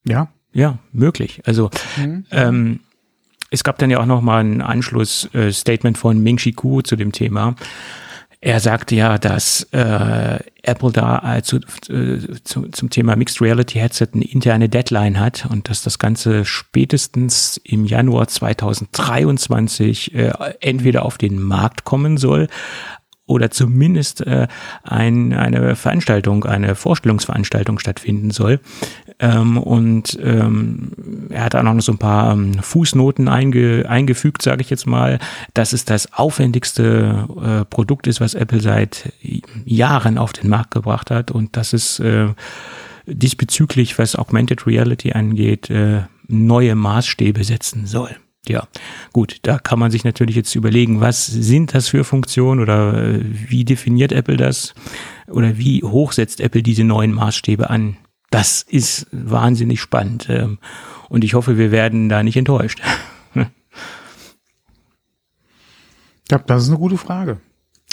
Ja, Ja, möglich. Also ähm, es gab dann ja auch noch mal ein Anschluss-Statement von Ming Chi Kuo zu dem Thema. Er sagte ja, dass äh, Apple da äh, zu, äh, zu, zum Thema Mixed Reality Headset eine interne Deadline hat und dass das Ganze spätestens im Januar 2023 äh, entweder auf den Markt kommen soll, oder zumindest äh, ein, eine Veranstaltung, eine Vorstellungsveranstaltung stattfinden soll. Ähm, und ähm, er hat auch noch so ein paar ähm, Fußnoten einge, eingefügt, sage ich jetzt mal, dass es das aufwendigste äh, Produkt ist, was Apple seit Jahren auf den Markt gebracht hat und dass es äh, diesbezüglich, was Augmented Reality angeht, äh, neue Maßstäbe setzen soll ja, gut, da kann man sich natürlich jetzt überlegen, was sind das für Funktionen oder äh, wie definiert Apple das oder wie hoch setzt Apple diese neuen Maßstäbe an. Das ist wahnsinnig spannend ähm, und ich hoffe, wir werden da nicht enttäuscht. [LAUGHS] ja, das ist eine gute Frage.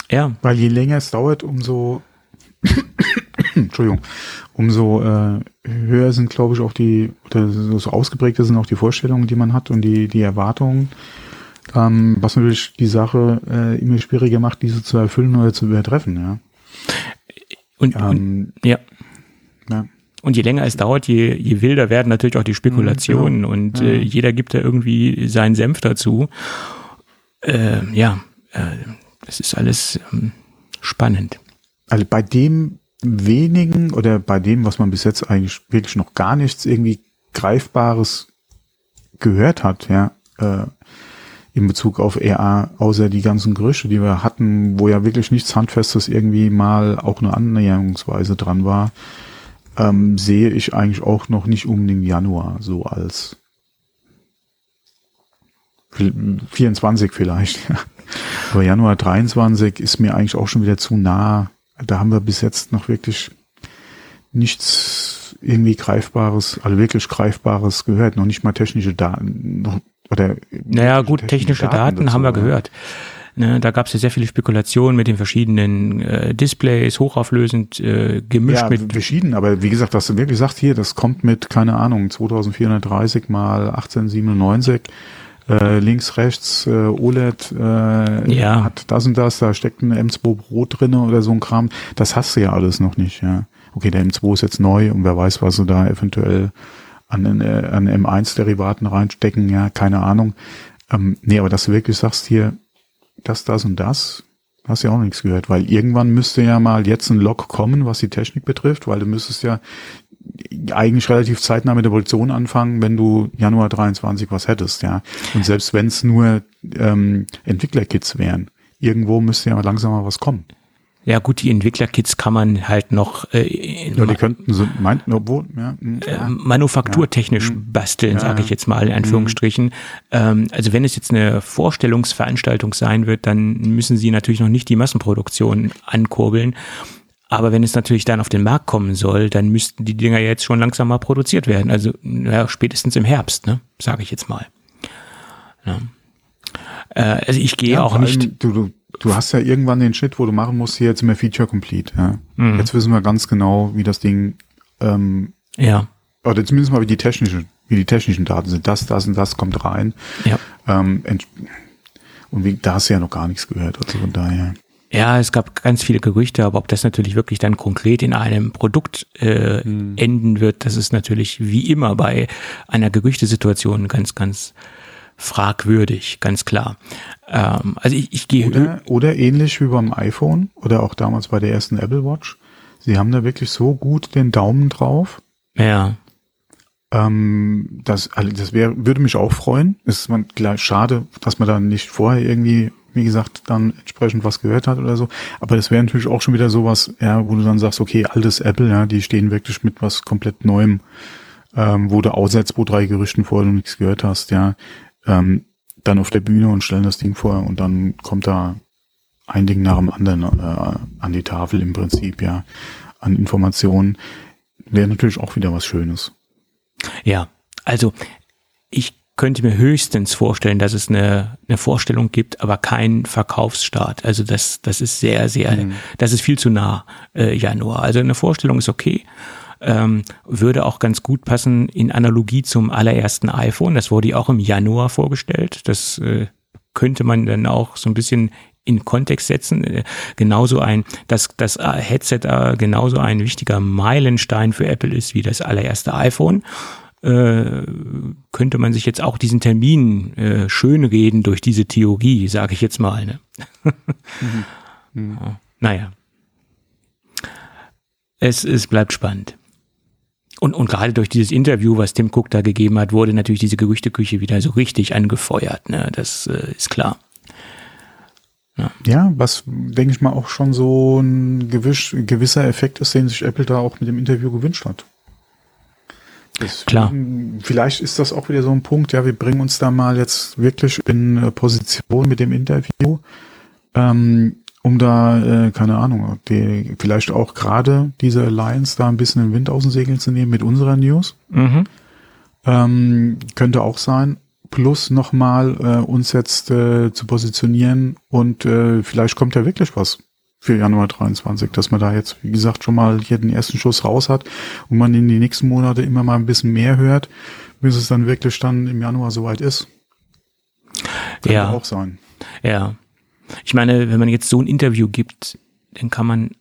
Ja. Weil je länger es dauert, umso [CLEARS THROAT] Entschuldigung, umso äh, höher sind, glaube ich, auch die, oder so ausgeprägter sind auch die Vorstellungen, die man hat und die, die Erwartungen. Ähm, was natürlich die Sache äh, immer schwieriger macht, diese zu erfüllen oder zu übertreffen, ja. Und, ähm, und ja. ja. Und je länger es dauert, je, je wilder werden natürlich auch die Spekulationen mhm, genau. und äh, jeder gibt da irgendwie seinen Senf dazu. Äh, ja, äh, das ist alles ähm, spannend. Also bei dem wenigen oder bei dem, was man bis jetzt eigentlich wirklich noch gar nichts irgendwie Greifbares gehört hat, ja, äh, in Bezug auf RA, außer die ganzen Gerüchte, die wir hatten, wo ja wirklich nichts Handfestes irgendwie mal auch nur annäherungsweise dran war, ähm, sehe ich eigentlich auch noch nicht unbedingt Januar so als 24 vielleicht. [LAUGHS] Aber Januar 23 ist mir eigentlich auch schon wieder zu nah da haben wir bis jetzt noch wirklich nichts irgendwie Greifbares, also wirklich Greifbares gehört, noch nicht mal technische Daten. Noch, oder naja, gut, technische, technische Daten, Daten dazu, haben wir gehört. Ne, da gab es ja sehr viele Spekulationen mit den verschiedenen äh, Displays, hochauflösend, äh, gemischt ja, mit. Verschieden, aber wie gesagt, was du wirklich sagst hier, das kommt mit, keine Ahnung, 2430 mal 1897 äh, links, rechts, äh, OLED, äh, ja. hat das und das, da steckt ein M2 Pro drinne oder so ein Kram. Das hast du ja alles noch nicht, ja. Okay, der M2 ist jetzt neu und wer weiß, was du da eventuell an, äh, an M1-Derivaten reinstecken, ja, keine Ahnung. Ähm, nee, aber dass du wirklich sagst hier, das, das und das, hast du ja auch nichts gehört, weil irgendwann müsste ja mal jetzt ein Log kommen, was die Technik betrifft, weil du müsstest ja eigentlich relativ zeitnah mit der Produktion anfangen, wenn du Januar 23 was hättest, ja. Und selbst wenn es nur ähm, Entwicklerkits wären, irgendwo müsste ja langsam mal was kommen. Ja gut, die Entwicklerkits kann man halt noch äh, ja, die könnten so meinten, obwohl ja, hm, äh, manufakturtechnisch ja. Basteln, ja, sage ich jetzt mal in Anführungsstrichen. Ähm, also wenn es jetzt eine Vorstellungsveranstaltung sein wird, dann müssen sie natürlich noch nicht die Massenproduktion ankurbeln. Aber wenn es natürlich dann auf den Markt kommen soll, dann müssten die Dinger jetzt schon langsam mal produziert werden. Also ja, spätestens im Herbst, ne, sage ich jetzt mal. Ja. Äh, also ich gehe ja, auch nicht. Du, du, du hast ja irgendwann den Schnitt, wo du machen musst, hier jetzt immer Feature Complete. Ja. Mhm. Jetzt wissen wir ganz genau, wie das Ding ähm, ja. Oder zumindest mal, wie die technischen, wie die technischen Daten sind. Das, das und das kommt rein. Ja. Ähm, und wie, da hast du ja noch gar nichts gehört. Also von daher. Ja, es gab ganz viele Gerüchte, aber ob das natürlich wirklich dann konkret in einem Produkt äh, hm. enden wird, das ist natürlich wie immer bei einer Gerüchtesituation ganz, ganz fragwürdig, ganz klar. Ähm, also ich, ich gehe oder, oder ähnlich wie beim iPhone oder auch damals bei der ersten Apple Watch. Sie haben da wirklich so gut den Daumen drauf. Ja. Ähm, das, also das wäre, würde mich auch freuen. Es ist man klar schade, dass man da nicht vorher irgendwie wie gesagt, dann entsprechend was gehört hat oder so. Aber das wäre natürlich auch schon wieder sowas, ja, wo du dann sagst, okay, altes Apple, ja, die stehen wirklich mit was komplett Neuem, ähm, wo du aussetzt, wo drei Gerüchten vorher noch nichts gehört hast, ja, ähm, dann auf der Bühne und stellen das Ding vor und dann kommt da ein Ding nach dem anderen äh, an die Tafel im Prinzip, ja, an Informationen. Wäre natürlich auch wieder was Schönes. Ja, also ich könnte mir höchstens vorstellen, dass es eine, eine Vorstellung gibt, aber kein Verkaufsstart. Also das, das ist sehr, sehr, mhm. das ist viel zu nah äh, Januar. Also eine Vorstellung ist okay. Ähm, würde auch ganz gut passen in Analogie zum allerersten iPhone. Das wurde ja auch im Januar vorgestellt. Das äh, könnte man dann auch so ein bisschen in Kontext setzen. Äh, genauso ein, dass das Headset äh, genauso ein wichtiger Meilenstein für Apple ist wie das allererste iPhone. Äh, könnte man sich jetzt auch diesen Termin äh, schönreden durch diese Theorie, sage ich jetzt mal. Ne? mhm. Mhm. Naja. Es, es bleibt spannend. Und, und gerade durch dieses Interview, was Tim Cook da gegeben hat, wurde natürlich diese Gerüchteküche wieder so richtig angefeuert. Ne? Das äh, ist klar. Ja. ja, was denke ich mal auch schon so ein gewiss, gewisser Effekt ist, den sich Apple da auch mit dem Interview gewünscht hat. Deswegen, Klar. Vielleicht ist das auch wieder so ein Punkt, ja, wir bringen uns da mal jetzt wirklich in Position mit dem Interview, ähm, um da, äh, keine Ahnung, die, vielleicht auch gerade diese Alliance da ein bisschen den Wind aus den Segeln zu nehmen mit unserer News. Mhm. Ähm, könnte auch sein plus nochmal äh, uns jetzt äh, zu positionieren und äh, vielleicht kommt ja wirklich was für Januar 23, dass man da jetzt, wie gesagt, schon mal hier den ersten Schuss raus hat und man in die nächsten Monate immer mal ein bisschen mehr hört, bis es dann wirklich dann im Januar soweit ist. Könnte ja. auch sein. Ja. Ich meine, wenn man jetzt so ein Interview gibt, dann kann man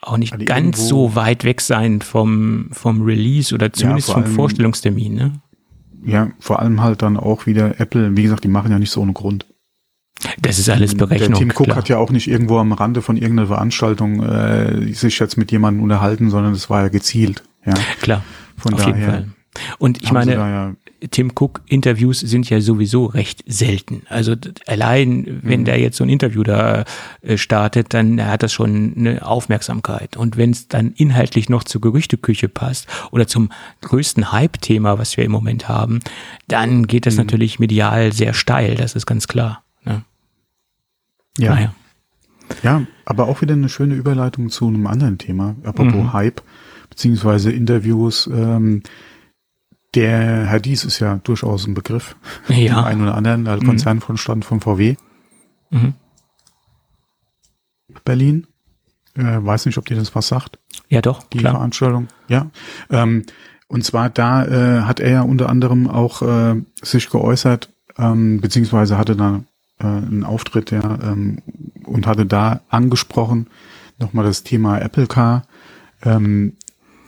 auch nicht also ganz so weit weg sein vom, vom Release oder zumindest ja, vom Vorstellungstermin, ne? ja, vor allem halt dann auch wieder Apple, wie gesagt, die machen ja nicht so ohne Grund. Das ist alles Berechnung. Der Tim Cook klar. hat ja auch nicht irgendwo am Rande von irgendeiner Veranstaltung äh, sich jetzt mit jemandem unterhalten, sondern es war ja gezielt. Ja. Klar. Von auf daher jeden Fall. Und ich meine, ja Tim Cook Interviews sind ja sowieso recht selten. Also allein, wenn mhm. der jetzt so ein Interview da äh, startet, dann hat das schon eine Aufmerksamkeit. Und wenn es dann inhaltlich noch zur Gerüchteküche passt oder zum größten Hype-Thema, was wir im Moment haben, dann geht das mhm. natürlich medial sehr steil. Das ist ganz klar. Ne? Ja. Naja. Ja, aber auch wieder eine schöne Überleitung zu einem anderen Thema, apropos mhm. Hype, beziehungsweise Interviews. Ähm, der Herr Dies ist ja durchaus ein Begriff. Ja. Dem einen oder anderen, als mhm. Konzernvorstand von VW. Mhm. Berlin. Äh, weiß nicht, ob dir das was sagt. Ja, doch. Die klar. Veranstaltung. Ja. Ähm, und zwar da äh, hat er ja unter anderem auch äh, sich geäußert, ähm, beziehungsweise hatte da äh, einen Auftritt, ja, ähm, und hatte da angesprochen, nochmal das Thema Apple Car. Ähm,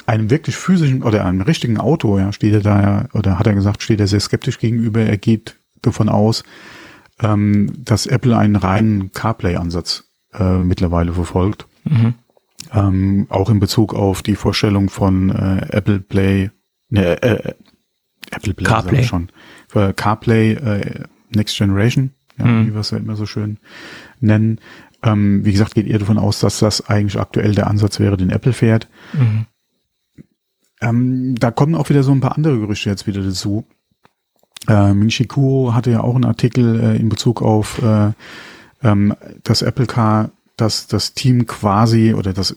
einem wirklich physischen oder einem richtigen Auto, ja, steht er da ja, oder hat er gesagt, steht er sehr skeptisch gegenüber. Er geht davon aus, ähm, dass Apple einen reinen CarPlay-Ansatz äh, mittlerweile verfolgt. Mhm. Ähm, auch in Bezug auf die Vorstellung von äh, Apple Play, ne, äh, äh Apple Play CarPlay. schon, für CarPlay äh, Next Generation, ja, mhm. wie wir es ja immer so schön nennen. Ähm, wie gesagt, geht ihr davon aus, dass das eigentlich aktuell der Ansatz wäre, den Apple fährt. Mhm. Ähm, da kommen auch wieder so ein paar andere Gerüchte jetzt wieder dazu. Äh, Minchikuo hatte ja auch einen Artikel äh, in Bezug auf äh, ähm, das Apple Car, dass das Team quasi oder das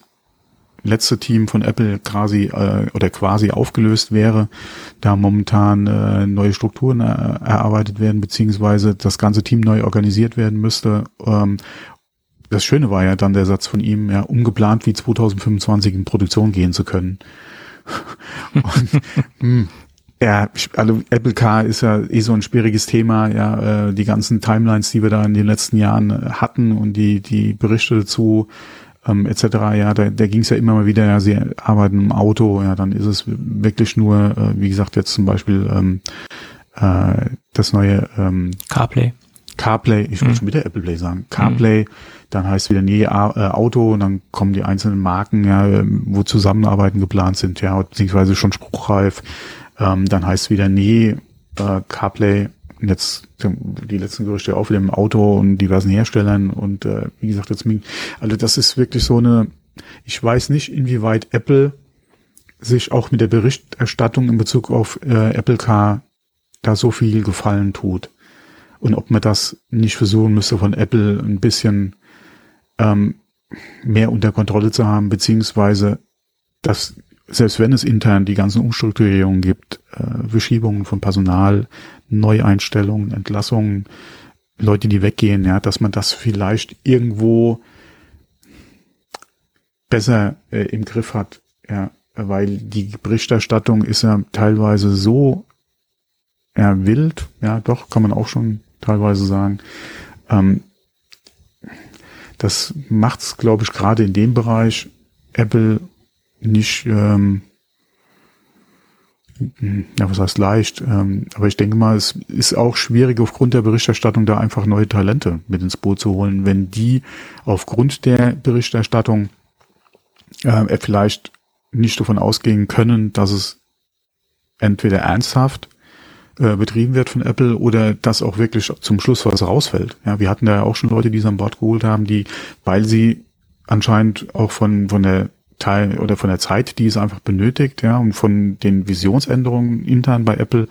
letzte Team von Apple quasi äh, oder quasi aufgelöst wäre, da momentan äh, neue Strukturen äh, erarbeitet werden, beziehungsweise das ganze Team neu organisiert werden müsste. Ähm, das Schöne war ja dann der Satz von ihm, ja, umgeplant wie 2025 in Produktion gehen zu können. [LAUGHS] Und, hm, ja, also Apple Car ist ja eh so ein schwieriges Thema, ja, äh, die ganzen Timelines, die wir da in den letzten Jahren hatten und die, die Berichte dazu, ähm, etc., ja, da, da ging es ja immer mal wieder, ja, sie arbeiten im Auto, ja, dann ist es wirklich nur, äh, wie gesagt, jetzt zum Beispiel ähm, äh, das neue ähm, CarPlay. CarPlay, ich will mhm. schon wieder Apple Play sagen, CarPlay, mhm. dann heißt wieder nee, äh, Auto und dann kommen die einzelnen Marken, ja, wo Zusammenarbeiten geplant sind, ja, beziehungsweise schon spruchreif. Ähm, dann heißt wieder nee, äh, CarPlay, jetzt die letzten Gerüchte auch wieder im Auto und diversen Herstellern und äh, wie gesagt, jetzt also das ist wirklich so eine, ich weiß nicht, inwieweit Apple sich auch mit der Berichterstattung in Bezug auf äh, Apple Car da so viel Gefallen tut und ob man das nicht versuchen müsste von Apple ein bisschen ähm, mehr unter Kontrolle zu haben, beziehungsweise dass selbst wenn es intern die ganzen Umstrukturierungen gibt, äh, Verschiebungen von Personal, Neueinstellungen, Entlassungen, Leute, die weggehen, ja, dass man das vielleicht irgendwo besser äh, im Griff hat, ja, weil die Berichterstattung ist ja teilweise so ja, wild, ja, doch, kann man auch schon teilweise sagen. Ähm, das macht es, glaube ich, gerade in dem Bereich Apple nicht, ähm, ja, was heißt leicht, ähm, aber ich denke mal, es ist auch schwierig aufgrund der Berichterstattung da einfach neue Talente mit ins Boot zu holen, wenn die aufgrund der Berichterstattung äh, vielleicht nicht davon ausgehen können, dass es entweder ernsthaft äh, betrieben wird von Apple oder dass auch wirklich zum Schluss was rausfällt. Ja, wir hatten da ja auch schon Leute, die es an Bord geholt haben, die, weil sie anscheinend auch von, von der Teil oder von der Zeit, die es einfach benötigt, ja, und von den Visionsänderungen intern bei Apple,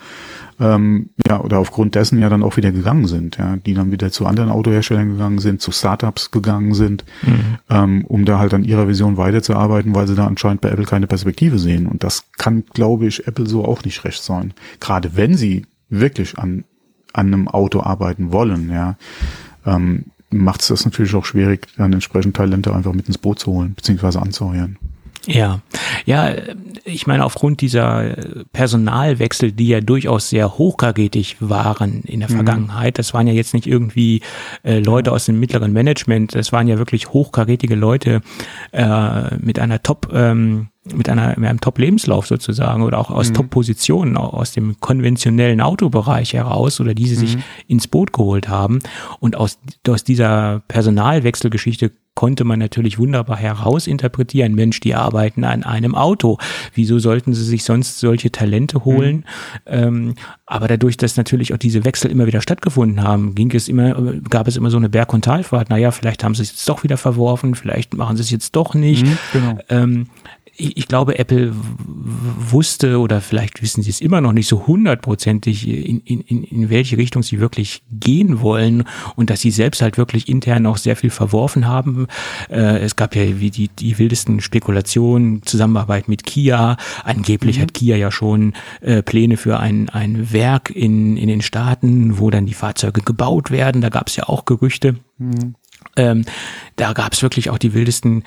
ähm, ja, oder aufgrund dessen ja dann auch wieder gegangen sind, ja, die dann wieder zu anderen Autoherstellern gegangen sind, zu Startups gegangen sind, mhm. ähm, um da halt an ihrer Vision weiterzuarbeiten, weil sie da anscheinend bei Apple keine Perspektive sehen. Und das kann, glaube ich, Apple so auch nicht recht sein. Gerade wenn sie wirklich an, an einem Auto arbeiten wollen, ja. Ähm, macht es das natürlich auch schwierig, dann entsprechend Talente einfach mit ins Boot zu holen, beziehungsweise anzuheuern. Ja, ja, ich meine, aufgrund dieser Personalwechsel, die ja durchaus sehr hochkarätig waren in der mhm. Vergangenheit, das waren ja jetzt nicht irgendwie äh, Leute aus dem mittleren Management, das waren ja wirklich hochkarätige Leute äh, mit einer Top- ähm, mit, einer, mit einem Top-Lebenslauf sozusagen oder auch aus mhm. Top-Positionen aus dem konventionellen Autobereich heraus oder die sie sich mhm. ins Boot geholt haben. Und aus, aus dieser Personalwechselgeschichte konnte man natürlich wunderbar herausinterpretieren, Mensch, die arbeiten an einem Auto. Wieso sollten sie sich sonst solche Talente holen? Mhm. Ähm, aber dadurch, dass natürlich auch diese Wechsel immer wieder stattgefunden haben, ging es immer, gab es immer so eine Berg- und Talfahrt. Naja, vielleicht haben sie es jetzt doch wieder verworfen, vielleicht machen sie es jetzt doch nicht. Mhm, genau. ähm, ich, glaube, Apple wusste oder vielleicht wissen sie es immer noch nicht so hundertprozentig, in, in, in welche Richtung sie wirklich gehen wollen und dass sie selbst halt wirklich intern auch sehr viel verworfen haben. Äh, es gab ja wie die, die wildesten Spekulationen, Zusammenarbeit mit Kia. Angeblich mhm. hat Kia ja schon äh, Pläne für ein, ein Werk in, in den Staaten, wo dann die Fahrzeuge gebaut werden. Da gab es ja auch Gerüchte. Mhm. Ähm, da gab es wirklich auch die wildesten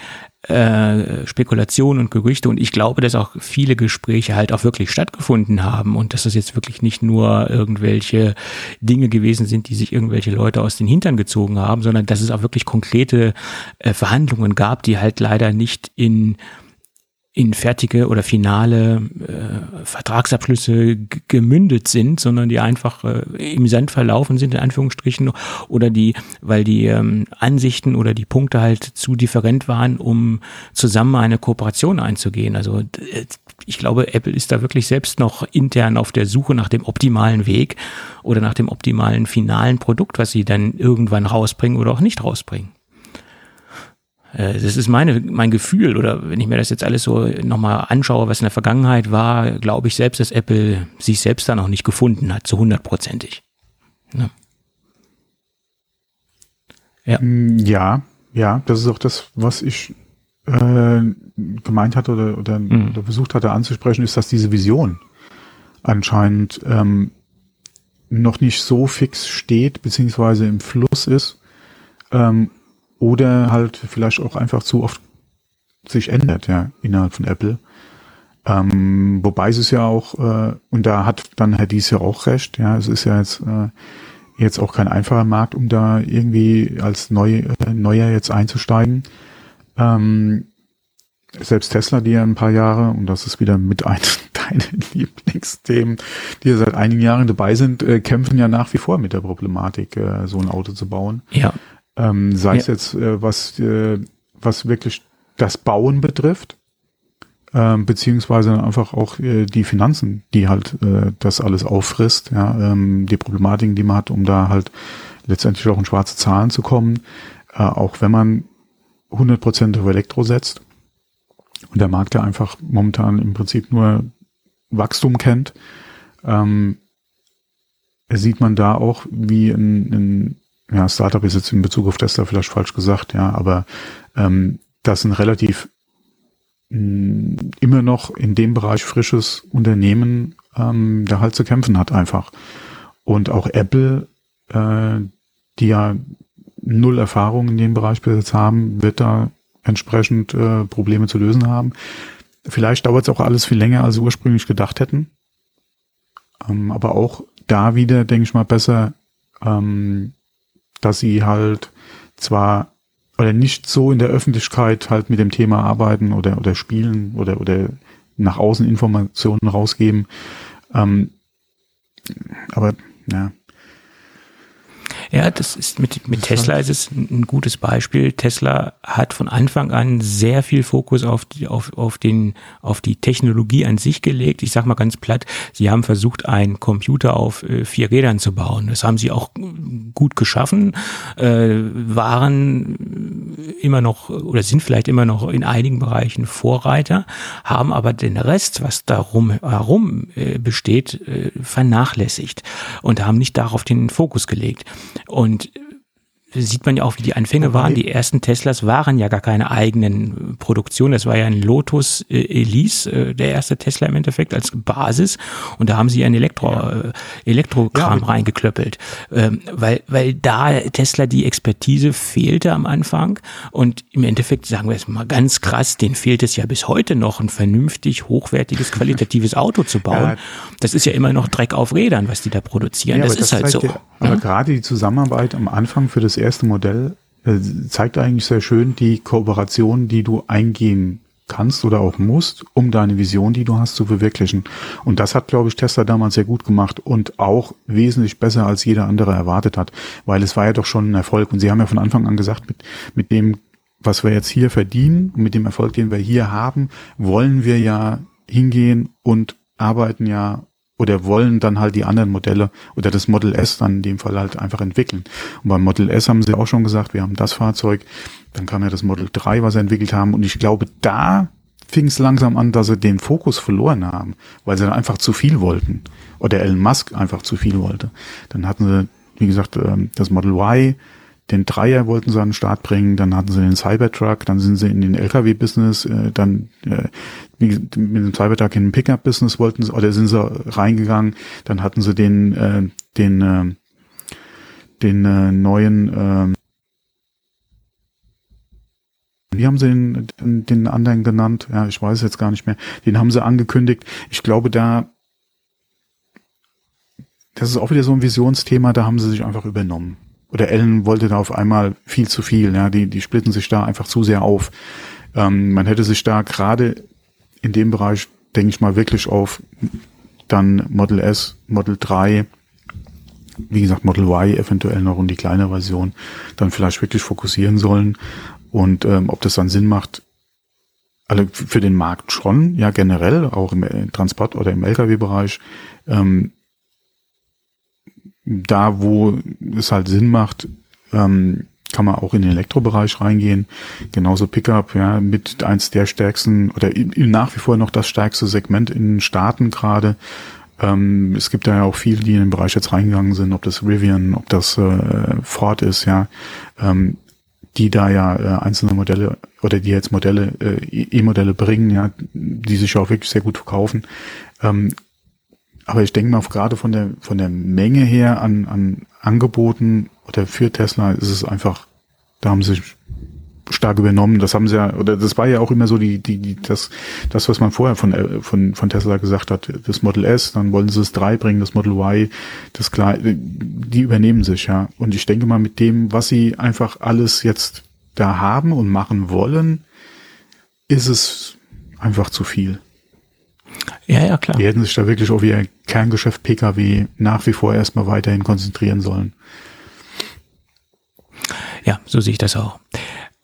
äh, Spekulationen und Gerüchte. Und ich glaube, dass auch viele Gespräche halt auch wirklich stattgefunden haben und dass das jetzt wirklich nicht nur irgendwelche Dinge gewesen sind, die sich irgendwelche Leute aus den Hintern gezogen haben, sondern dass es auch wirklich konkrete äh, Verhandlungen gab, die halt leider nicht in in fertige oder finale äh, Vertragsabschlüsse gemündet sind, sondern die einfach äh, im Sand verlaufen sind, in Anführungsstrichen, oder die, weil die ähm, Ansichten oder die Punkte halt zu different waren, um zusammen eine Kooperation einzugehen. Also äh, ich glaube, Apple ist da wirklich selbst noch intern auf der Suche nach dem optimalen Weg oder nach dem optimalen finalen Produkt, was sie dann irgendwann rausbringen oder auch nicht rausbringen. Äh, das ist meine, mein Gefühl, oder wenn ich mir das jetzt alles so nochmal anschaue, was in der Vergangenheit war, glaube ich selbst, dass Apple sich selbst da noch nicht gefunden hat, zu hundertprozentig. Ja. Ja. Mm, ja, ja, das ist auch das, was ich äh, gemeint hatte oder, oder, mhm. oder, versucht hatte anzusprechen, ist, dass diese Vision anscheinend ähm, noch nicht so fix steht, beziehungsweise im Fluss ist, ähm, oder halt vielleicht auch einfach zu oft sich ändert, ja, innerhalb von Apple. Ähm, wobei es ist ja auch, äh, und da hat dann Herr Dies ja auch recht, ja, es ist ja jetzt, äh, jetzt auch kein einfacher Markt, um da irgendwie als Neu, äh, Neuer jetzt einzusteigen. Ähm, selbst Tesla, die ja ein paar Jahre, und das ist wieder mit [LAUGHS] einem deiner Lieblingsthemen, die ja seit einigen Jahren dabei sind, äh, kämpfen ja nach wie vor mit der Problematik, äh, so ein Auto zu bauen. Ja. Ähm, sei ja. es jetzt, äh, was, äh, was wirklich das Bauen betrifft, ähm, beziehungsweise einfach auch äh, die Finanzen, die halt äh, das alles auffrisst, ja, ähm, die Problematiken, die man hat, um da halt letztendlich auch in schwarze Zahlen zu kommen, äh, auch wenn man 100% auf Elektro setzt und der Markt ja einfach momentan im Prinzip nur Wachstum kennt, ähm, sieht man da auch, wie ein, ein ja, Startup ist jetzt in Bezug auf Tesla vielleicht falsch gesagt, ja, aber ähm, das ein relativ mh, mm, immer noch in dem Bereich frisches Unternehmen ähm, da halt zu kämpfen hat einfach. Und auch Apple, äh, die ja null Erfahrung in dem Bereich bis haben, wird da entsprechend äh, Probleme zu lösen haben. Vielleicht dauert es auch alles viel länger, als sie ursprünglich gedacht hätten. Ähm, aber auch da wieder, denke ich mal, besser ähm, dass sie halt zwar oder nicht so in der Öffentlichkeit halt mit dem Thema arbeiten oder, oder spielen oder, oder nach außen Informationen rausgeben. Ähm, aber ja, ja, das ist mit, mit Tesla ist es ein gutes Beispiel. Tesla hat von Anfang an sehr viel Fokus auf die, auf, auf den, auf die Technologie an sich gelegt. Ich sag mal ganz platt, sie haben versucht, einen Computer auf äh, vier Rädern zu bauen. Das haben sie auch gut geschaffen, äh, waren immer noch oder sind vielleicht immer noch in einigen Bereichen Vorreiter, haben aber den Rest, was darum herum äh, besteht, äh, vernachlässigt und haben nicht darauf den Fokus gelegt. Und sieht man ja auch, wie die Anfänge waren. Die ersten Teslas waren ja gar keine eigenen Produktionen. Das war ja ein Lotus äh, Elise, äh, der erste Tesla im Endeffekt als Basis. Und da haben sie ein Elektro, ja. äh, Elektrokram ja. reingeklöppelt, ähm, weil, weil da Tesla die Expertise fehlte am Anfang. Und im Endeffekt, sagen wir es mal ganz krass, denen fehlt es ja bis heute noch, ein vernünftig, hochwertiges, qualitatives [LAUGHS] Auto zu bauen. Ja. Das ist ja immer noch Dreck auf Rädern, was die da produzieren. das, das ist halt so. Der, aber gerade die Zusammenarbeit am Anfang für das erste Modell äh, zeigt eigentlich sehr schön die Kooperation, die du eingehen kannst oder auch musst, um deine Vision, die du hast, zu verwirklichen. Und das hat, glaube ich, Tesla damals sehr gut gemacht und auch wesentlich besser, als jeder andere erwartet hat, weil es war ja doch schon ein Erfolg. Und sie haben ja von Anfang an gesagt, mit, mit dem, was wir jetzt hier verdienen, mit dem Erfolg, den wir hier haben, wollen wir ja hingehen und arbeiten ja oder wollen dann halt die anderen Modelle oder das Model S dann in dem Fall halt einfach entwickeln. Und beim Model S haben sie auch schon gesagt, wir haben das Fahrzeug, dann kam ja das Model 3, was sie entwickelt haben und ich glaube, da fing es langsam an, dass sie den Fokus verloren haben, weil sie dann einfach zu viel wollten oder Elon Musk einfach zu viel wollte. Dann hatten sie, wie gesagt, ähm, das Model Y, den Dreier wollten sie an den Start bringen, dann hatten sie den Cybertruck, dann sind sie in den LKW-Business, äh, dann äh, mit dem Cybertruck in den Pickup-Business wollten sie, oder sind sie reingegangen, dann hatten sie den, äh, den, äh, den äh, neuen, äh, wie haben sie den, den anderen genannt? Ja, ich weiß jetzt gar nicht mehr. Den haben sie angekündigt. Ich glaube, da, das ist auch wieder so ein Visionsthema, da haben sie sich einfach übernommen oder Ellen wollte da auf einmal viel zu viel. Ja, die, die splitten sich da einfach zu sehr auf. Ähm, man hätte sich da gerade in dem Bereich, denke ich mal, wirklich auf dann Model S, Model 3, wie gesagt, Model Y eventuell noch und die kleine Version dann vielleicht wirklich fokussieren sollen. Und ähm, ob das dann Sinn macht, also für den Markt schon, ja generell, auch im Transport- oder im Lkw-Bereich, ähm, da, wo es halt Sinn macht, ähm, kann man auch in den Elektrobereich reingehen. Genauso Pickup, ja, mit eins der stärksten oder nach wie vor noch das stärkste Segment in den Staaten gerade. Ähm, es gibt da ja auch viele, die in den Bereich jetzt reingegangen sind, ob das Rivian, ob das äh, Ford ist, ja, ähm, die da ja äh, einzelne Modelle oder die jetzt Modelle, äh, E-Modelle bringen, ja, die sich auch wirklich sehr gut verkaufen. Ähm, aber ich denke mal, gerade von der, von der Menge her an, an Angeboten oder für Tesla ist es einfach, da haben sie stark übernommen. Das haben sie ja, oder das war ja auch immer so die, die, die das, das, was man vorher von, äh, von, von Tesla gesagt hat, das Model S, dann wollen sie es 3 bringen, das Model Y, das klar, die übernehmen sich, ja. Und ich denke mal, mit dem, was sie einfach alles jetzt da haben und machen wollen, ist es einfach zu viel. Ja, ja, klar. Die hätten sich da wirklich auf ihr Kerngeschäft Pkw nach wie vor erstmal weiterhin konzentrieren sollen. Ja, so sehe ich das auch.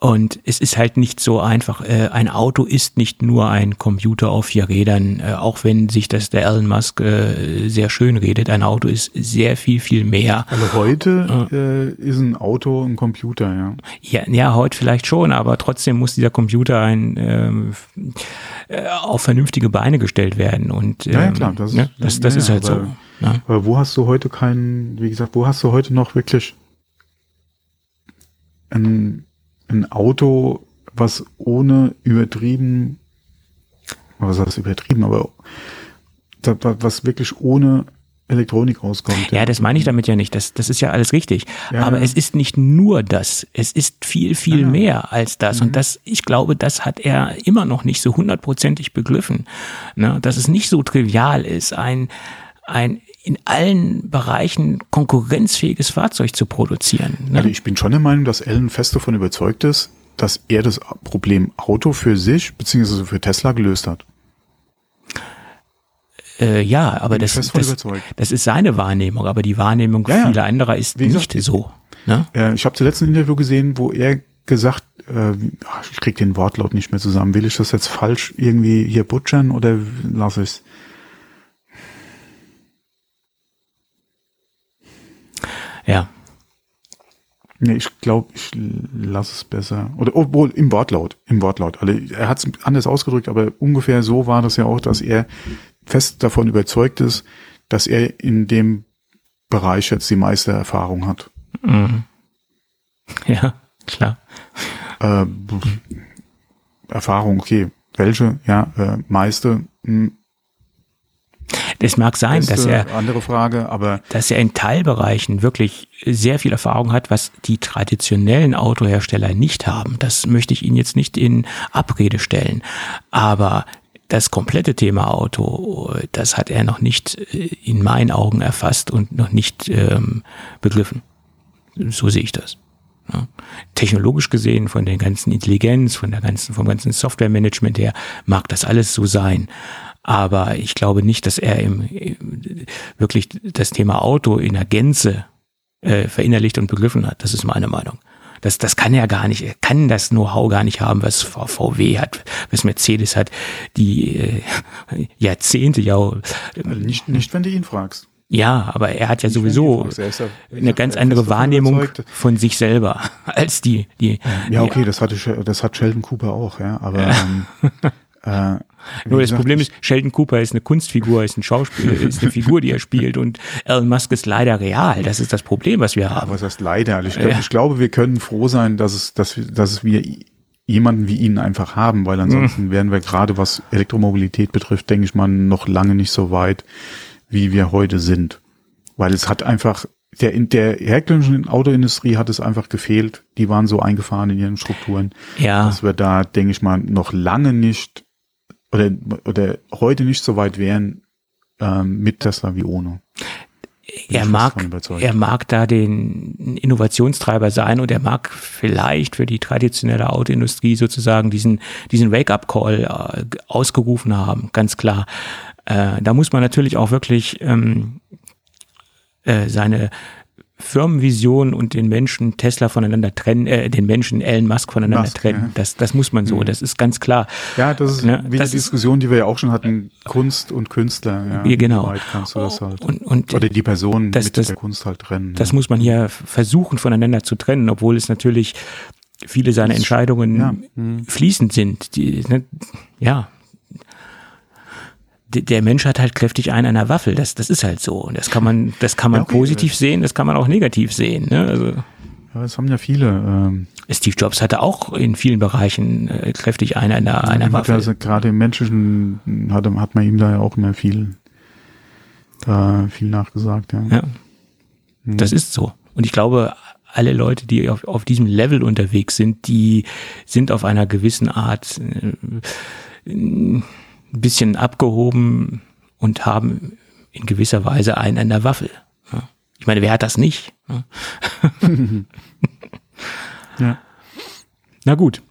Und es ist halt nicht so einfach. Äh, ein Auto ist nicht nur ein Computer auf vier Rädern, äh, auch wenn sich das der Elon Musk äh, sehr schön redet. Ein Auto ist sehr viel, viel mehr. Also heute äh, ist ein Auto ein Computer, ja. Ja, ja, heute vielleicht schon, aber trotzdem muss dieser Computer ein, ähm, äh, auf vernünftige Beine gestellt werden. Und ähm, ja, ja, ähm, klar, das, ne, das, das ja, ist halt aber, so. Ne? Aber wo hast du heute keinen, wie gesagt, wo hast du heute noch wirklich ein ein Auto, was ohne übertrieben, was heißt übertrieben, aber was wirklich ohne Elektronik rauskommt. Ja, das meine ich damit ja nicht. Das, das ist ja alles richtig. Ja, Aber ja. es ist nicht nur das. Es ist viel, viel ja. mehr als das. Mhm. Und das, ich glaube, das hat er immer noch nicht so hundertprozentig begriffen. Ne? Dass es nicht so trivial ist, ein, ein in allen Bereichen konkurrenzfähiges Fahrzeug zu produzieren. Ne? Also ich bin schon der Meinung, dass Alan fest davon überzeugt ist, dass er das Problem Auto für sich beziehungsweise für Tesla gelöst hat. Äh, ja, aber das, das, das ist seine Wahrnehmung, aber die Wahrnehmung Ja, ja. vieler anderer ist Wie nicht gesagt, so. Ne? Äh, ich habe zuletzt ein Interview gesehen, wo er gesagt, äh, ich krieg den Wortlaut nicht mehr zusammen. Will ich das jetzt falsch irgendwie hier butchern oder lass ich's? Ja. Nee, ich glaube, ich lasse es besser. Oder obwohl im Wortlaut, im Wortlaut. Also er hat es anders ausgedrückt, aber ungefähr so war das ja auch, dass er fest davon überzeugt ist, dass er in dem Bereich jetzt die meiste Erfahrung hat. Mhm. Ja, klar. Äh, Erfahrung, okay. Welche? Ja, äh, meiste. Hm, Es mag sein, dass beste, er, andere Frage, aber dass er in Teilbereichen wirklich sehr viel Erfahrung hat, was die traditionellen Autohersteller nicht haben. Das möchte ich Ihnen jetzt nicht in Abrede stellen. Aber das komplette Thema Auto, das hat er noch nicht äh, in meinen Augen erfasst und noch nicht ähm, begriffen. So sehe ich das. Ja. Technologisch gesehen, von der ganzen Intelligenz, von der ganzen, vom ganzen Softwaremanagement her, mag das alles so sein. Aber ich glaube nicht, dass er im, wirklich das Thema Auto in der Gänze äh, verinnerlicht und begriffen hat. Das ist meine Meinung. Das, das kann er gar nicht. Er kann das Know-how gar nicht haben, was VW hat, was Mercedes hat, die äh, Jahrzehnte ja. also nicht, nicht, wenn du ihn fragst. Ja, aber er hat ja Nicht, sowieso fragst. Ja- eine ganz er andere Wahrnehmung von sich selber [LAUGHS] als die, die. Ja, die- okay, das hatte das hat Sheldon Cooper auch, ja, aber ähm, [LAUGHS] äh, Nur das Problem ist, Sheldon Cooper ist eine Kunstfigur, ist ein Schauspieler, [LAUGHS] ist eine Figur, die er spielt und Elon Musk ist leider real. Das ist das Problem, was wir haben. was heißt leider? Ich, glaub, Ja. ich glaube, wir können froh sein, dass es, dass wir, dass wir jemanden wie ihn einfach haben, weil Mhm. ansonsten wären wir gerade was Elektromobilität betrifft, denke ich mal, noch lange nicht so weit, wie wir heute sind. Weil es hat einfach, der, in der herkömmlichen Autoindustrie hat es einfach gefehlt. Die waren so eingefahren in ihren Strukturen, Ja, dass wir da, denke ich mal, noch lange nicht oder, oder heute nicht so weit wären ähm, mit Tesla wie ohne. er mag, er mag da den Innovationstreiber sein und er mag vielleicht für die traditionelle Autoindustrie sozusagen diesen, diesen Wake-up-Call äh, ausgerufen haben, ganz klar. Äh, da muss man natürlich auch wirklich ähm, äh, seine Firmenvision und den Menschen Tesla voneinander trennen, äh, den Menschen Elon Musk voneinander Musk, trennen. ja. Das, das muss man so, das ist ganz klar. Ja, das ist Ne, wie das die Diskussion, die wir ja auch schon hatten, Kunst und Künstler. Ja, Ja, genau. Weit kannst du das halt? Und, und oder die Person das- mit das- der Kunst halt trennen. Das ja. muss man hier versuchen voneinander zu trennen, obwohl es natürlich viele seiner Entscheidungen ja, hm. fließend sind. Die, ne, ja. Der Mensch hat halt kräftig einen an der Waffel. Das, das ist halt so. Und das kann man, das kann man Ja, okay. positiv sehen, das kann man auch negativ sehen. Ne? Also ja, das haben ja viele. Ähm, Steve Jobs hatte auch in vielen Bereichen äh, kräftig einen an der, an der ihm hat Waffel. also gerade im menschlichen hat, hat man ihm da ja auch immer viel, äh, viel nachgesagt. Ja. Ja. Das ist so. Und ich glaube, alle Leute, die auf, auf diesem Level unterwegs sind, die sind auf einer gewissen Art äh, ein bisschen abgehoben und haben in gewisser Weise einen an der Waffel. Ja. Ich meine, wer hat das nicht? Ja. [LAUGHS] Ja. Na gut.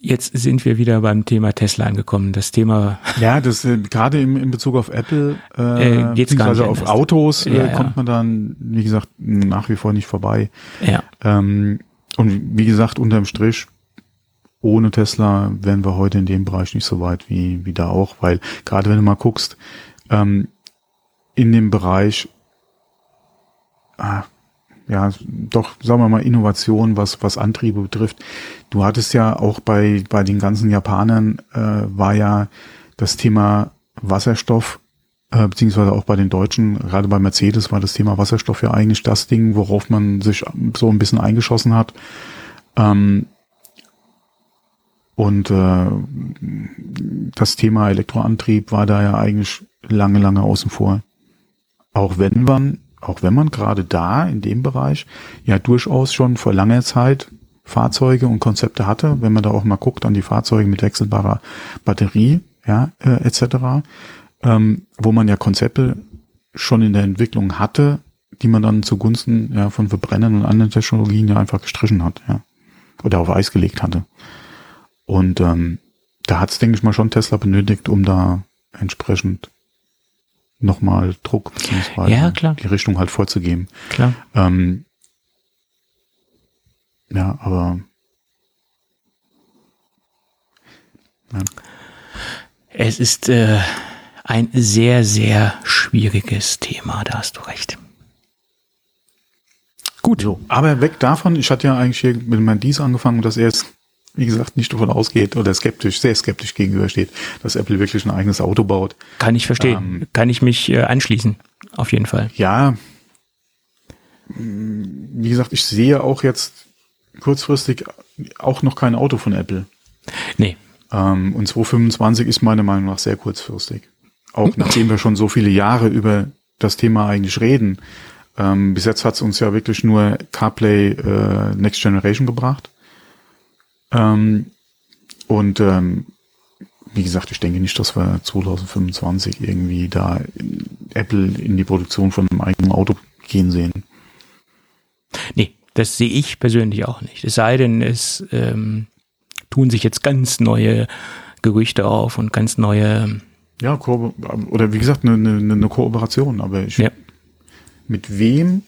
Jetzt sind wir wieder beim Thema Tesla angekommen. Das Thema, [LAUGHS] Ja, das äh, gerade im, in Bezug auf Apple, äh, Äh, geht's gar nicht auf anders. Autos, äh, Ja, ja. kommt man dann, wie gesagt, nach wie vor nicht vorbei. ja, Ähm, und wie gesagt, unterm Strich, ohne Tesla wären wir heute in dem Bereich nicht so weit wie, wie da auch, weil gerade wenn du mal guckst, ähm, in dem Bereich, ah, ja, doch, sagen wir mal, Innovation, was, was Antriebe betrifft. Du hattest ja auch bei, bei den ganzen Japanern, äh, war ja das Thema Wasserstoff, äh, beziehungsweise auch bei den Deutschen, gerade bei Mercedes war das Thema Wasserstoff ja eigentlich das Ding, worauf man sich so ein bisschen eingeschossen hat. Ähm, und äh, das Thema Elektroantrieb war da ja eigentlich lange, lange außen vor. Auch wenn man, auch wenn man gerade da in dem Bereich ja durchaus schon vor langer Zeit Fahrzeuge und Konzepte hatte, wenn man da auch mal guckt an die Fahrzeuge mit wechselbarer Batterie, ja, äh, etc., ähm, wo man ja Konzepte schon in der Entwicklung hatte, die man dann zugunsten ja, von Verbrennern und anderen Technologien ja einfach gestrichen hat, ja. Oder auf Eis gelegt hatte. Und ähm, da hat es, denke ich mal, schon Tesla benötigt, um da entsprechend nochmal Druck beziehungsweise Ja, klar. die Richtung halt vorzugeben. Klar. Ähm, ja, aber ja. Es ist äh, ein sehr, sehr schwieriges Thema, da hast du recht. Gut. So, aber weg davon, ich hatte ja eigentlich hier mit meinem Dies angefangen, dass er jetzt, wie gesagt, nicht davon ausgeht oder skeptisch, sehr skeptisch gegenübersteht, dass Apple wirklich ein eigenes Auto baut. Kann ich verstehen. Ähm, Kann ich mich äh, anschließen. Auf jeden Fall. Ja, wie gesagt, ich sehe auch jetzt kurzfristig auch noch kein Auto von Apple. Nee. Ähm, und 225 ist meiner Meinung nach sehr kurzfristig. Auch nachdem wir schon so viele Jahre über das Thema eigentlich reden. Ähm, bis jetzt hat es uns ja wirklich nur CarPlay äh, Next Generation gebracht. Ähm, und ähm, wie gesagt, ich denke nicht, dass wir 2025 irgendwie da Apple in die Produktion von einem eigenen Auto gehen sehen. Nee, das sehe ich persönlich auch nicht. Es sei denn, es ähm, tun sich jetzt ganz neue Gerüchte auf und ganz neue. Ja, oder wie gesagt, eine, eine, eine Kooperation, aber ich, Ja. mit wem?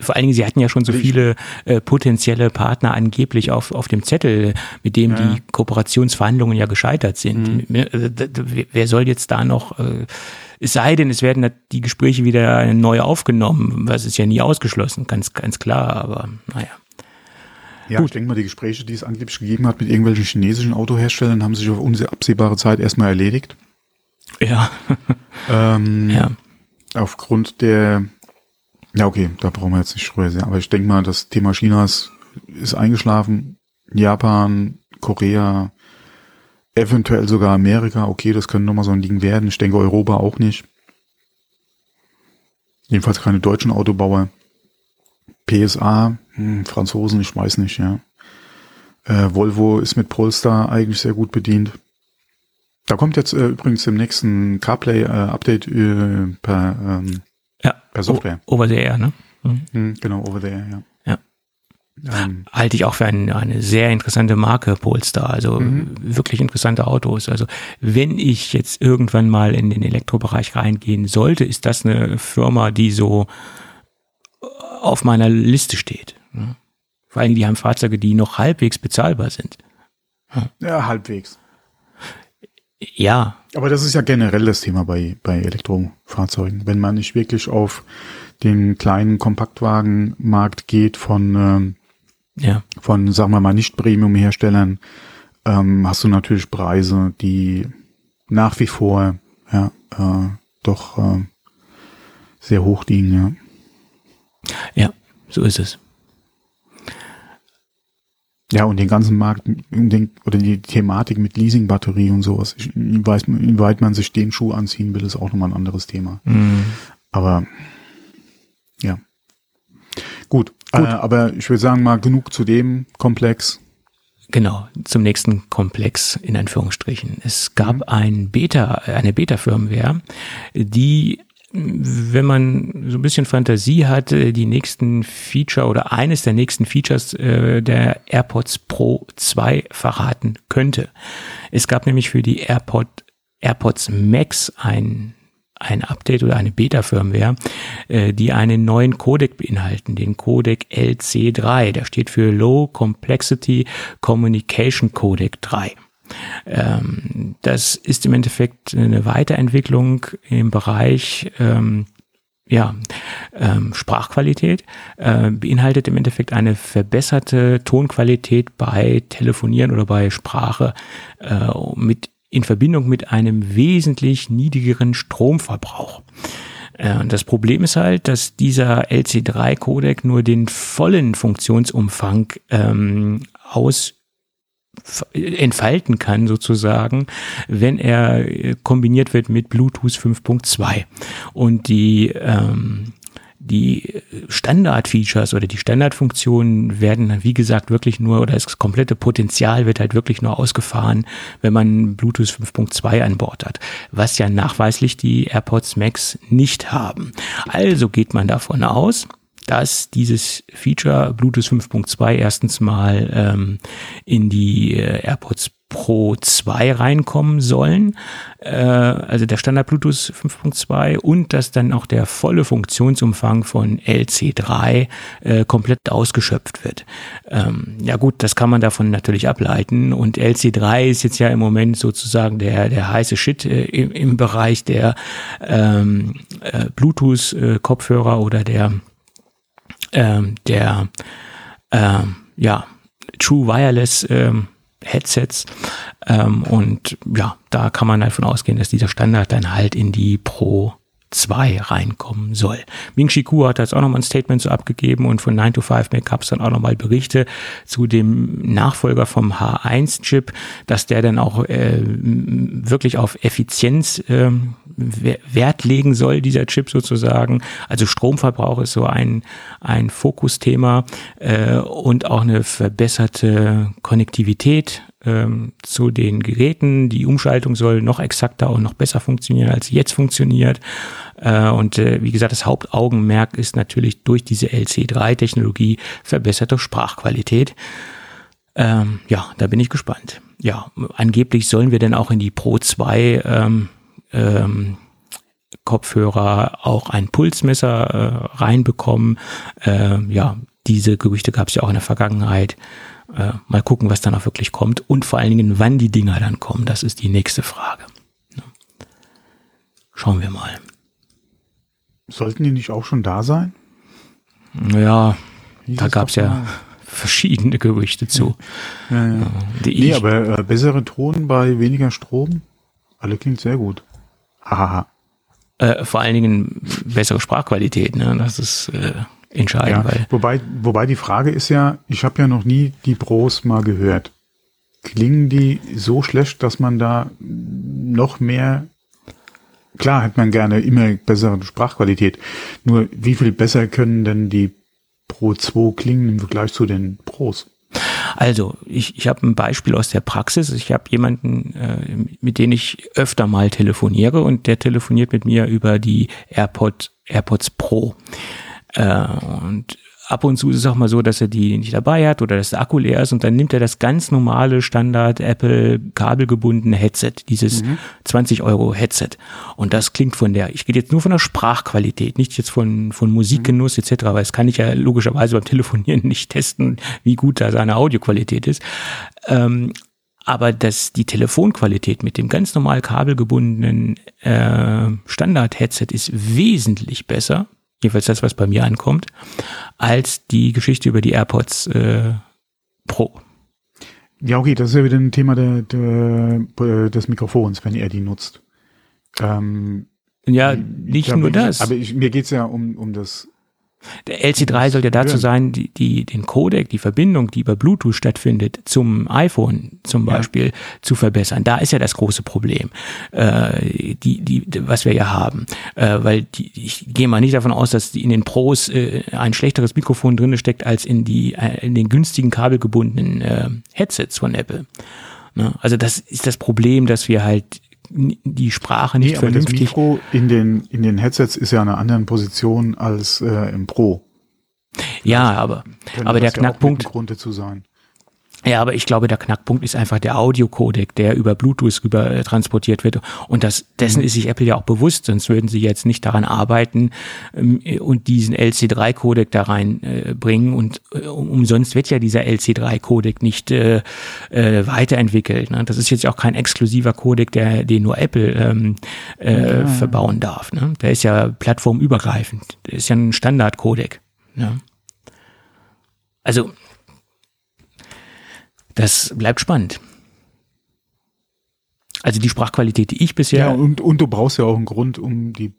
Vor allen Dingen, sie hatten ja schon so viele äh, potenzielle Partner angeblich auf, auf dem Zettel, mit dem Ja. Mhm. die Kooperationsverhandlungen ja gescheitert sind. Also, d- d- Wer soll jetzt da noch, äh, es sei denn, es werden die Gespräche wieder neu aufgenommen, was ist ja nie ausgeschlossen, ganz, ganz klar, aber naja. Ja, ich denke mal, die Gespräche, die es angeblich gegeben hat mit irgendwelchen chinesischen Autoherstellern, haben sich auf absehbare Zeit erstmal erledigt. Ja, Ähm, ja. Aufgrund der, ja okay, da brauchen wir jetzt nicht drüber sehen, aber ich denke mal, das Thema Chinas ist eingeschlafen. Japan, Korea, eventuell sogar Amerika, okay, das können nochmal so ein Ding werden. Ich denke Europa auch nicht. Jedenfalls keine deutschen Autobauer. PSA, hm, Franzosen, ich weiß nicht, ja. Äh, Volvo ist mit Polestar eigentlich sehr gut bedient. Da kommt jetzt äh, übrigens im nächsten CarPlay-Update äh, per, ähm. Per Software. O over the air, ne? Mhm. hm, genau, over there, ja. Ja. Ähm, halte ich auch für ein, eine sehr interessante Marke, Polestar. Also Mhm. wirklich interessante Autos. Also wenn ich jetzt irgendwann mal in den Elektrobereich reingehen sollte, ist das eine Firma, die so auf meiner Liste steht. ne? Vor allem, die haben Fahrzeuge, die noch halbwegs bezahlbar sind. ja, halbwegs. Ja, Aber das ist ja generell das Thema bei, bei Elektrofahrzeugen. Wenn man nicht wirklich auf den kleinen Kompaktwagenmarkt geht von, ähm, ja, von, sagen wir mal, nicht Premium-Herstellern, ähm, hast du natürlich Preise, die nach wie vor ja, äh, doch äh, sehr hoch liegen. Ja. ja, so ist es. Ja, und den ganzen Markt den, oder die Thematik mit Leasing-Batterie und sowas, ich, weiß, inwieweit man sich den Schuh anziehen will, ist auch nochmal ein anderes Thema. Mhm. Aber ja. Gut, Äh, aber ich würde sagen mal genug zu dem Komplex. Genau, zum nächsten Komplex in Anführungsstrichen. Es gab ein Beta, eine Beta-Firmware, die, wenn man so ein bisschen Fantasie hat, die nächsten Feature oder eines der nächsten Features äh, der AirPods Pro 2 verraten könnte. Es gab nämlich für die AirPod, AirPods Max ein ein Update oder eine Beta-Firmware, äh, die einen neuen Codec beinhalten, den Codec LC3. Der steht für Low Complexity Communication Codec 3. Ähm, das ist im Endeffekt eine Weiterentwicklung im Bereich ähm, ja, ähm, Sprachqualität, äh, beinhaltet im Endeffekt eine verbesserte Tonqualität bei Telefonieren oder bei Sprache äh, mit in Verbindung mit einem wesentlich niedrigeren Stromverbrauch. Äh, Das Problem ist halt, dass dieser LC3-Codec nur den vollen Funktionsumfang ähm, aus entfalten kann sozusagen, wenn er äh, kombiniert wird mit Bluetooth 5.2 und die ähm, die Standard-Features oder die Standardfunktionen werden wie gesagt, wirklich nur, oder das komplette Potenzial wird halt wirklich nur ausgefahren, wenn man Bluetooth 5.2 an Bord hat, was ja nachweislich die AirPods Max nicht haben. Also geht man davon aus, dass dieses Feature Bluetooth 5.2 erstens mal ähm, in die äh, AirPods Pro 2 reinkommen sollen, äh, also der Standard Bluetooth 5.2 und dass dann auch der volle Funktionsumfang von LC3 äh, komplett ausgeschöpft wird. Ähm, ja gut, das kann man davon natürlich ableiten und LC3 ist jetzt ja im Moment sozusagen der, der heiße Shit äh, im, im Bereich der ähm, äh, Bluetooth-Kopfhörer oder der ähm, der ähm, ja, True Wireless ähm, Headsets. Ähm, und ja, da kann man davon ausgehen, dass dieser Standard dann halt in die Pro 2 reinkommen soll. Ming Chi Kuo hat jetzt auch nochmal ein Statement so abgegeben und von 9 to 5 Mac gab es dann auch nochmal Berichte zu dem Nachfolger vom H1-Chip, dass der dann auch äh, wirklich auf Effizienz äh, Wert legen soll, dieser Chip sozusagen. Also Stromverbrauch ist so ein, ein Fokusthema äh, und auch eine verbesserte Konnektivität ähm, zu den Geräten. Die Umschaltung soll noch exakter und noch besser funktionieren, als sie jetzt funktioniert. Äh, und äh, wie gesagt, das Hauptaugenmerk ist natürlich durch diese LC3-Technologie verbesserte Sprachqualität. Ähm, ja, da bin ich gespannt. Ja, angeblich sollen wir denn auch in die Pro 2 ähm, ähm, Kopfhörer auch ein Pulsmesser äh, reinbekommen. Äh, ja, diese Gerüchte gab es ja auch in der Vergangenheit. Äh, mal gucken, was dann auch wirklich kommt und vor allen Dingen, wann die Dinger dann kommen. Das ist die nächste Frage. Schauen wir mal. Sollten die nicht auch schon da sein? Ja, Hieß da gab es ja [LAUGHS] verschiedene Gerüchte zu. Ja, ja. Die nee, aber äh, bessere Ton bei weniger Strom? Alle klingt sehr gut. Hahaha. Äh, vor allen Dingen bessere Sprachqualität, ne? Das ist äh, entscheiden. Ja, wobei, wobei die Frage ist ja, ich habe ja noch nie die Pros mal gehört. Klingen die so schlecht, dass man da noch mehr klar hätte man gerne immer bessere Sprachqualität. Nur wie viel besser können denn die Pro 2 klingen im Vergleich zu den Pros? Also, ich, ich habe ein Beispiel aus der Praxis. Ich habe jemanden, äh, mit dem ich öfter mal telefoniere und der telefoniert mit mir über die AirPod, AirPods Pro. Äh, und ab und zu ist es auch mal so, dass er die nicht dabei hat oder dass der Akku leer ist und dann nimmt er das ganz normale Standard Apple kabelgebundene Headset, dieses mhm. 20 Euro Headset. Und das klingt von der, ich gehe jetzt nur von der Sprachqualität, nicht jetzt von, von Musikgenuss mhm. etc., weil das kann ich ja logischerweise beim Telefonieren [LAUGHS] nicht testen, wie gut da seine Audioqualität ist. Ähm, aber dass die Telefonqualität mit dem ganz normal kabelgebundenen äh, Standard-Headset ist wesentlich besser jedenfalls das, was bei mir ankommt, als die Geschichte über die AirPods äh, Pro. Ja, okay, das ist ja wieder ein Thema der, der, des Mikrofons, wenn er die nutzt. Ähm, ja, nicht glaub, nur das. Aber ich, mir geht's ja um, um das der LC3 soll ja dazu sein, die, die, den Codec, die Verbindung, die über Bluetooth stattfindet, zum iPhone zum Beispiel ja. zu verbessern. Da ist ja das große Problem, äh, die, die, was wir ja haben. Äh, weil die, ich gehe mal nicht davon aus, dass in den Pros äh, ein schlechteres Mikrofon drin steckt als in, die, äh, in den günstigen kabelgebundenen äh, Headsets von Apple. Ne? Also das ist das Problem, dass wir halt die Sprache nicht nee, aber vernünftig. Das Mikro in den, in den Headsets ist ja in einer anderen Position als äh, im Pro. Ja, aber, aber der Knackpunkt. Grund dazu sein. Ja, aber ich glaube, der Knackpunkt ist einfach der Audiocodec, der über Bluetooth rüber äh, transportiert wird. Und das, dessen mhm. ist sich Apple ja auch bewusst, sonst würden sie jetzt nicht daran arbeiten ähm, und diesen LC3-Codec da reinbringen. Äh, und äh, umsonst wird ja dieser LC3-Codec nicht äh, äh, weiterentwickelt. Ne? Das ist jetzt auch kein exklusiver Codec, der, den nur Apple ähm, äh, ja. verbauen darf. Ne? Der ist ja plattformübergreifend. Der ist ja ein Standard-Codec. Ne? Also das bleibt spannend. Also die Sprachqualität, die ich bisher. Ja, und, und du brauchst ja auch einen Grund, um die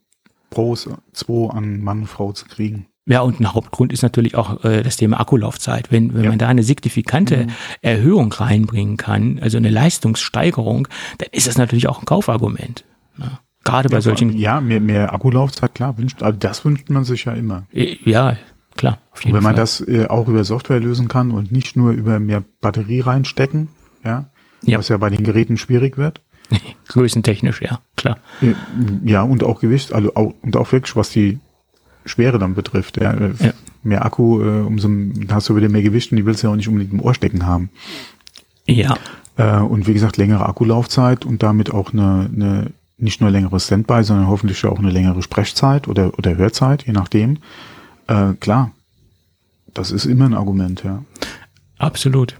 Pros 2 an Mann und Frau zu kriegen. Ja, und ein Hauptgrund ist natürlich auch äh, das Thema Akkulaufzeit. Wenn, wenn ja. man da eine signifikante mhm. Erhöhung reinbringen kann, also eine Leistungssteigerung, dann ist das natürlich auch ein Kaufargument. Ja. Gerade bei ja, solchen. Ja, mehr, mehr Akkulaufzeit, klar, wünscht, also das wünscht man sich ja immer. Äh, Ja, klar. Auf Und wenn man das äh, auch über Software lösen kann und nicht nur über mehr Batterie reinstecken, ja, Ja. was ja bei den Geräten schwierig wird. [LAUGHS] Größentechnisch, ja, klar. Äh, Ja, und auch Gewicht, also auch, und auch wirklich, was die Schwere dann betrifft. Ja, Äh, Ja. Mehr Akku, äh, umso hast du wieder mehr Gewicht und die willst du ja auch nicht unbedingt im Ohr stecken haben. Ja, Äh, und wie gesagt, längere Akkulaufzeit und damit auch eine, eine nicht nur längere Standby, sondern hoffentlich auch eine längere Sprechzeit oder, oder Hörzeit, je nachdem. Äh, klar, das ist immer ein Argument, ja. absolut.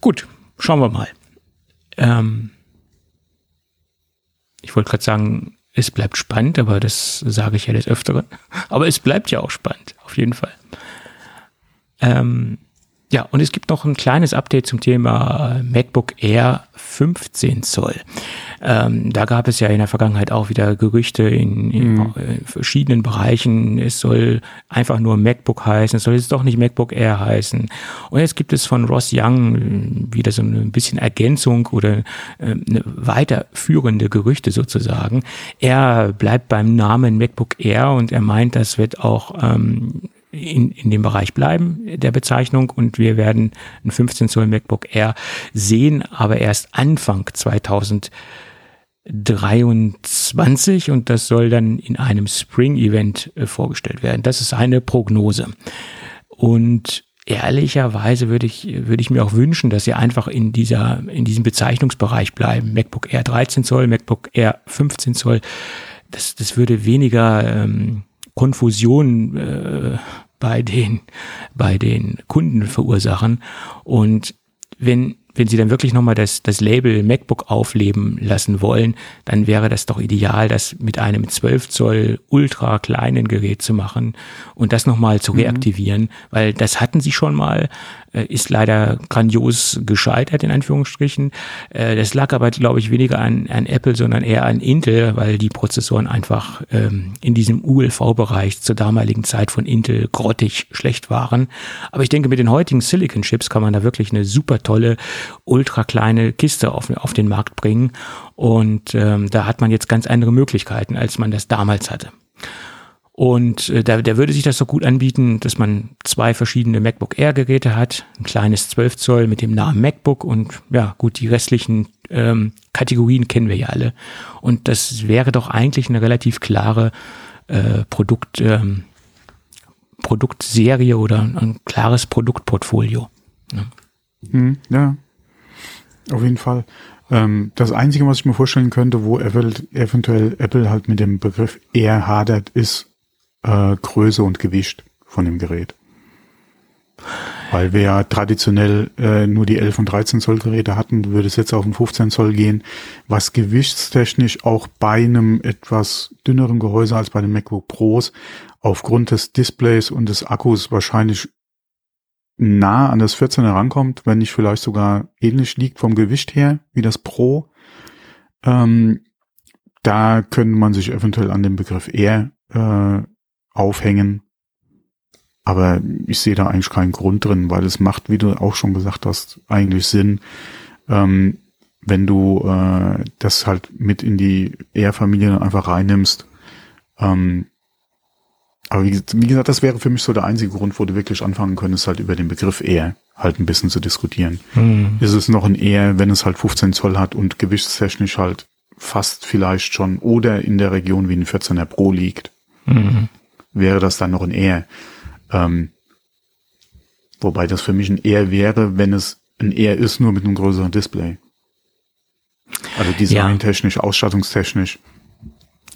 Gut, schauen wir mal. Ähm, ich wollte gerade sagen, es bleibt spannend, aber das sage ich ja des Öfteren. [LAUGHS] Aber es bleibt ja auch spannend, auf jeden Fall. Ähm, ja, und es gibt noch ein kleines Update zum Thema MacBook Air 15 Zoll. Ähm, da gab es ja in der Vergangenheit auch wieder Gerüchte in, in, in verschiedenen Bereichen. Es soll einfach nur MacBook heißen, es soll jetzt doch nicht MacBook Air heißen. Und jetzt gibt es von Ross Young äh, wieder so ein bisschen Ergänzung oder äh, eine weiterführende Gerüchte sozusagen. Er bleibt beim Namen MacBook Air und er meint, das wird auch ähm, in, in dem Bereich bleiben, der Bezeichnung, und wir werden ein 15 Zoll MacBook Air sehen, aber erst Anfang 2023 und das soll dann in einem Spring-Event äh, vorgestellt werden. Das ist eine Prognose. Und ehrlicherweise würde ich, würde ich mir auch wünschen, dass sie einfach in dieser, in diesem Bezeichnungsbereich bleiben. MacBook Air 13 Zoll, MacBook Air 15 Zoll. Das, das würde weniger ähm, Konfusion äh, bei den bei den Kunden verursachen und wenn wenn sie dann wirklich nochmal das, das Label MacBook aufleben lassen wollen, dann wäre das doch ideal, das mit einem 12 Zoll ultra kleinen Gerät zu machen und das nochmal zu reaktivieren, weil das hatten sie schon mal, äh, ist leider grandios gescheitert, in Anführungsstrichen. Äh, das lag aber, glaube ich, weniger an, an Apple, sondern eher an Intel, weil die Prozessoren einfach ähm, in diesem ULV-Bereich zur damaligen Zeit von Intel grottig schlecht waren. Aber ich denke, mit den heutigen Silicon-Chips kann man da wirklich eine super tolle, ultra kleine Kiste auf, auf den Markt bringen. Und ähm, da hat man jetzt ganz andere Möglichkeiten, als man das damals hatte. Und äh, da, da würde sich das doch gut anbieten, dass man zwei verschiedene MacBook Air Geräte hat, ein kleines 12 Zoll mit dem Namen MacBook und ja gut, die restlichen ähm, Kategorien kennen wir ja alle. Und das wäre doch eigentlich eine relativ klare äh, Produkt, ähm, Produktserie oder ein klares Produktportfolio. Hm, ja, auf jeden Fall. Ähm, das Einzige, was ich mir vorstellen könnte, wo eventuell Apple halt mit dem Begriff eher hadert, ist äh, Größe und Gewicht von dem Gerät. Weil wir ja traditionell äh, nur die 11 und 13 Zoll Geräte hatten, würde es jetzt auf den 15 Zoll gehen, was gewichtstechnisch auch bei einem etwas dünneren Gehäuse als bei den MacBook Pros aufgrund des Displays und des Akkus wahrscheinlich nah an das 14er rankommt, wenn nicht vielleicht sogar ähnlich liegt vom Gewicht her wie das Pro. Ähm, da könnte man sich eventuell an dem Begriff eher äh, aufhängen. Aber ich sehe da eigentlich keinen Grund drin, weil es macht, wie du auch schon gesagt hast, eigentlich Sinn, ähm, wenn du äh, das halt mit in die Air-Familie einfach reinnimmst. Ähm, aber wie, wie gesagt, das wäre für mich so der einzige Grund, wo du wirklich anfangen könntest, halt über den Begriff Air halt ein bisschen zu diskutieren. Hm. Ist es noch ein Air, wenn es halt 15 Zoll hat und gewichtstechnisch halt fast vielleicht schon oder in der Region wie ein 14er Pro liegt, Mhm. wäre das dann noch ein Air. Ähm, wobei das für mich ein Air wäre, wenn es ein Air ist, nur mit einem größeren Display. Also designtechnisch, ausstattungstechnisch,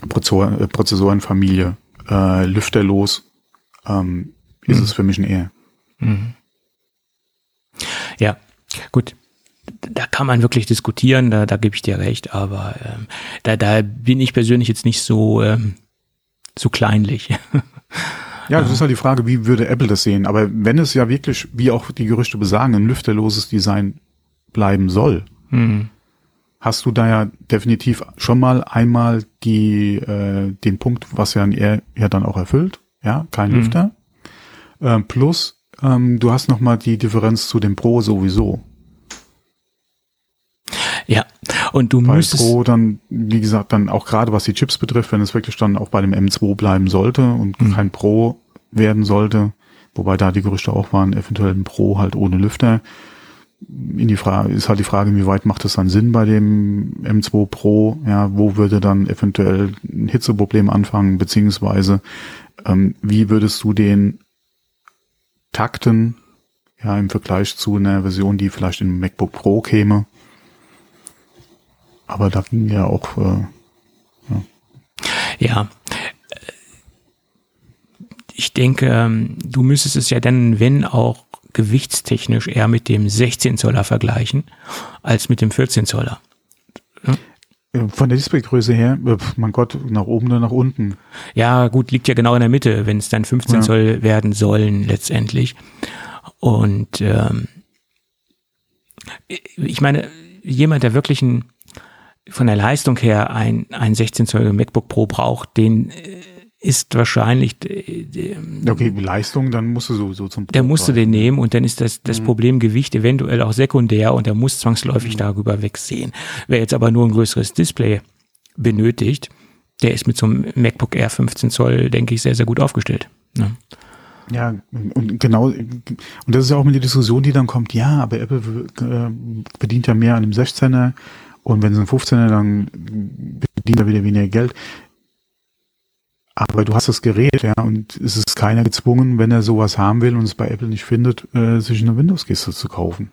Prozessor, äh, Prozessorenfamilie, äh, lüfterlos, ähm, ist es für mich ein Air. Ja, gut. Da kann man wirklich diskutieren, da, da gebe ich dir recht, aber ähm, da, da bin ich persönlich jetzt nicht so, ähm, so kleinlich. [LAUGHS] Ja, das ist halt die Frage, wie würde Apple das sehen? Aber wenn es ja wirklich, wie auch die Gerüchte besagen, ein lüfterloses Design bleiben soll, Hm. Hast du da ja definitiv schon mal einmal die, äh, den Punkt, was ja ein Air ja dann auch erfüllt, ja, kein Mhm. Lüfter. Ähm, plus, ähm, du hast noch mal die Differenz zu dem Pro sowieso. Ja, und du Bei müsstest, Pro dann, wie gesagt, dann auch gerade was die Chips betrifft, wenn es wirklich dann auch bei dem M2 bleiben sollte und Mhm. kein Pro werden sollte, wobei da die Gerüchte auch waren, eventuell ein Pro halt ohne Lüfter. In die Frage ist halt die Frage, inwieweit macht es dann Sinn bei dem M2 Pro? Ja, wo würde dann eventuell ein Hitzeproblem anfangen, beziehungsweise ähm, wie würdest du den takten, ja, im Vergleich zu einer Version, die vielleicht in MacBook Pro käme? Aber da ging ja auch, äh, ja, äh, ich denke, ähm, du müsstest es ja dann, wenn auch gewichtstechnisch eher mit dem 16 Zoller vergleichen, als mit dem 14 Zoller. äh, von der Displaygröße her, äh, mein Gott, nach oben oder nach unten. Ja, gut, liegt ja genau in der Mitte, wenn es dann 15 Ja. Zoll werden sollen letztendlich. Und ähm, ich meine, jemand, der wirklich ein, von der Leistung her ein, ein 16 Zoll MacBook Pro braucht, den äh, ist wahrscheinlich, äh, der, Okay, Leistung, dann musst du sowieso zum der musst du den nehmen und dann ist das, das Mhm. Problem Gewicht eventuell auch sekundär und er muss zwangsläufig darüber wegsehen. Wer jetzt aber nur ein größeres Display benötigt, der ist mit so einem MacBook Air 15 Zoll, denke ich, sehr, sehr gut aufgestellt. Ne? Ja, und genau, und das ist ja auch mit die Diskussion, die dann kommt, ja, aber Apple äh, bedient ja mehr an dem 16er und wenn es ein 15er, dann bedient er wieder weniger Geld. Aber du hast das Gerät, ja, und es ist keiner gezwungen, wenn er sowas haben will und es bei Apple nicht findet, äh, sich eine Windows-Kiste zu kaufen.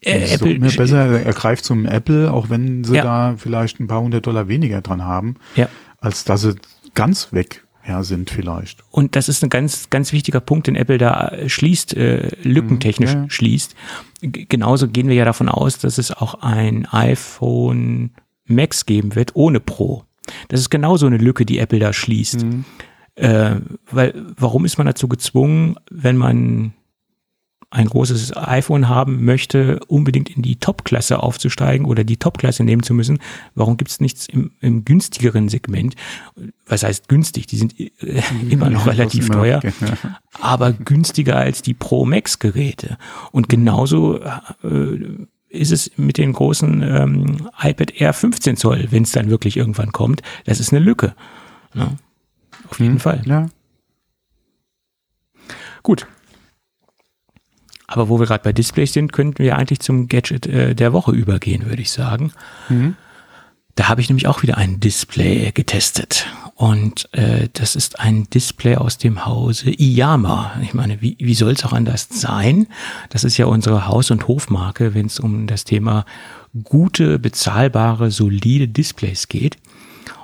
Äh, Apple, immer besser, er greift zum Apple, auch wenn sie Ja. da vielleicht ein paar hundert Dollar weniger dran haben, ja. als dass sie ganz weg ja, sind vielleicht. Und das ist ein ganz, ganz wichtiger Punkt, den Apple da äh, schließt, äh, lückentechnisch Mhm, ja. schließt. G genauso gehen wir ja davon aus, dass es auch ein iPhone Max geben wird ohne Pro. Das ist genauso eine Lücke, die Apple da schließt. Mhm. Äh, weil, warum ist man dazu gezwungen, wenn man ein großes iPhone haben möchte, unbedingt in die Top-Klasse aufzusteigen oder die Top-Klasse nehmen zu müssen? Warum gibt es nichts im, im günstigeren Segment? Was heißt günstig? Die sind äh, immer noch relativ immer teuer, ja. aber günstiger als die Pro Max Geräte. Und genauso äh, ist es mit den großen ähm, iPad Air 15 Zoll, wenn es dann wirklich irgendwann kommt. Das ist eine Lücke. Ja, auf jeden Fall. Ja, Gut. Aber wo wir gerade bei Displays sind, könnten wir eigentlich zum Gadget äh, der Woche übergehen, würde ich sagen. Da habe ich nämlich auch wieder ein Display getestet. Und äh, das ist ein Display aus dem Hause Iyama. Ich meine, wie, wie soll es auch anders sein? Das ist ja unsere Haus- und Hofmarke, wenn es um das Thema gute, bezahlbare, solide Displays geht.